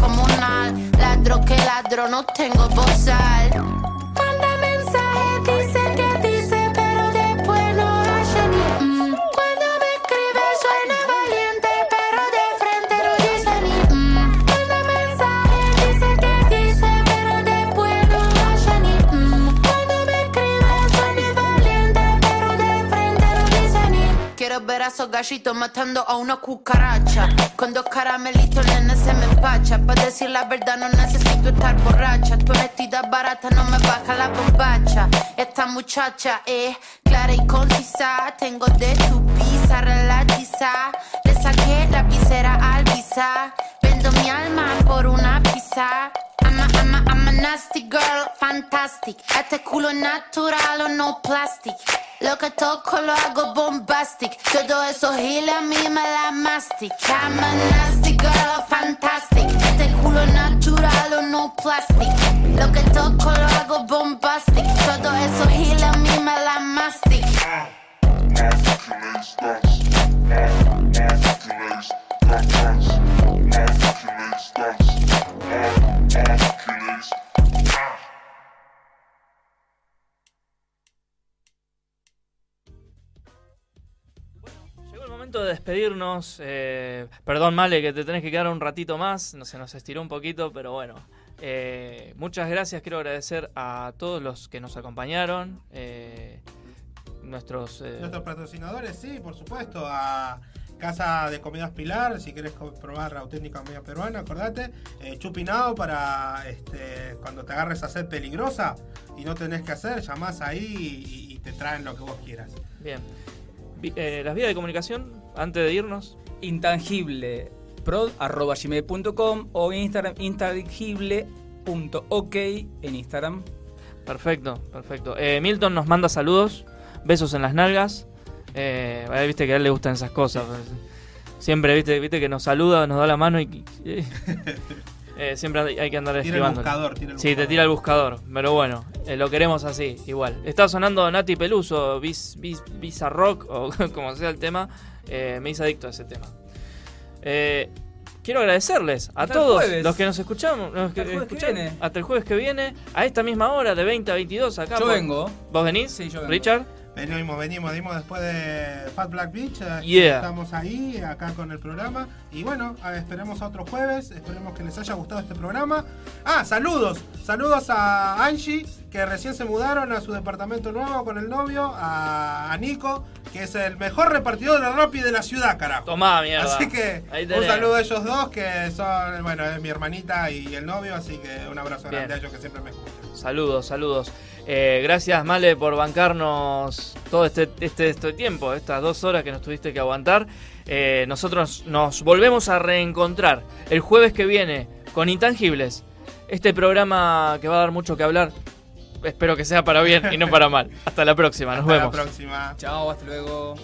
comunal. Ladro que ladro, no tengo bozal. Esos gallitos matando a una cucaracha. Con dos caramelitos, nene, se me empacha. Para decir la verdad, no necesito estar borracha. Tu honestidad barata no me baja la bombacha. Esta muchacha es clara y concisa. Tengo de tu pizza, relatiza. Le saqué la visera al visa. Vendo mi alma por una pizza. I'm a, nasty girl, fantastic. Este culo natural o no plastic. Lo que toco lo hago bombastic. Todo eso giles a mí me la mastic. I'm a nasty girl, fantastic. Este culo natural o no plastic. Lo que toco lo hago bombastic. Todo eso giles a mí mastic. Momento de despedirnos. eh, perdón, Male, que te tenés que quedar un ratito más. No se nos estiró un poquito, pero bueno. Eh, muchas gracias. Quiero agradecer a todos los que nos acompañaron. eh, nuestros. Nuestros patrocinadores, sí, por supuesto. A Casa de Comidas Pilar, si querés co- probar auténtica comida peruana, acordate. Chupinao para este, cuando te agarres a sed peligrosa y no tenés que hacer, llamás ahí y, y te traen lo que vos quieras. Bien. Eh, las vías de comunicación, antes de irnos. Intangible prod arroba gmail.com o Instagram intangible.ok en Instagram. Perfecto, perfecto. Eh, Milton nos manda saludos, besos en las nalgas. Eh, viste que a él le gustan esas cosas. Siempre, viste, viste que nos saluda, nos da la mano y. eh, siempre hay que andar Tira el esquivando. buscador, tira el sí, te tira el buscador. Pero bueno, eh, lo queremos así, igual. Está sonando Nati Peluso, Vis, Vis, Visa Rock, o como sea el tema. Eh, me hice adicto a ese tema. Eh, quiero agradecerles a Hasta el todos los que nos escuchamos. los que el jueves que escuchan, viene. Hasta el jueves que viene, a esta misma hora, de 20 a 22 acá. Yo por- vengo. ¿Vos venís? Sí, yo vengo. Richard. Venimos, venimos, venimos después de Fat Black Beach. eh, Yeah. Estamos ahí, acá con el programa. Y bueno, esperemos a otro jueves. Esperemos que les haya gustado este programa. Ah, saludos. Saludos a Angie, que recién se mudaron a su departamento nuevo con el novio. A, a Nico, que es el mejor repartidor de Rappi de la ciudad, carajo. Tomá, mierda. Así que un saludo a ellos dos, que son, bueno, es mi hermanita y el novio, así que un abrazo Bien. grande a ellos que siempre me escuchan. Saludos, saludos. Eh, gracias, Male, por bancarnos todo este, este, este tiempo, estas dos horas que nos tuviste que aguantar. Eh, nosotros nos volvemos a reencontrar el jueves que viene con Intangibles. Este programa que va a dar mucho que hablar. Espero que sea para bien y no para mal. Hasta la próxima, nos Hasta la vemos. próxima. Chao, hasta luego.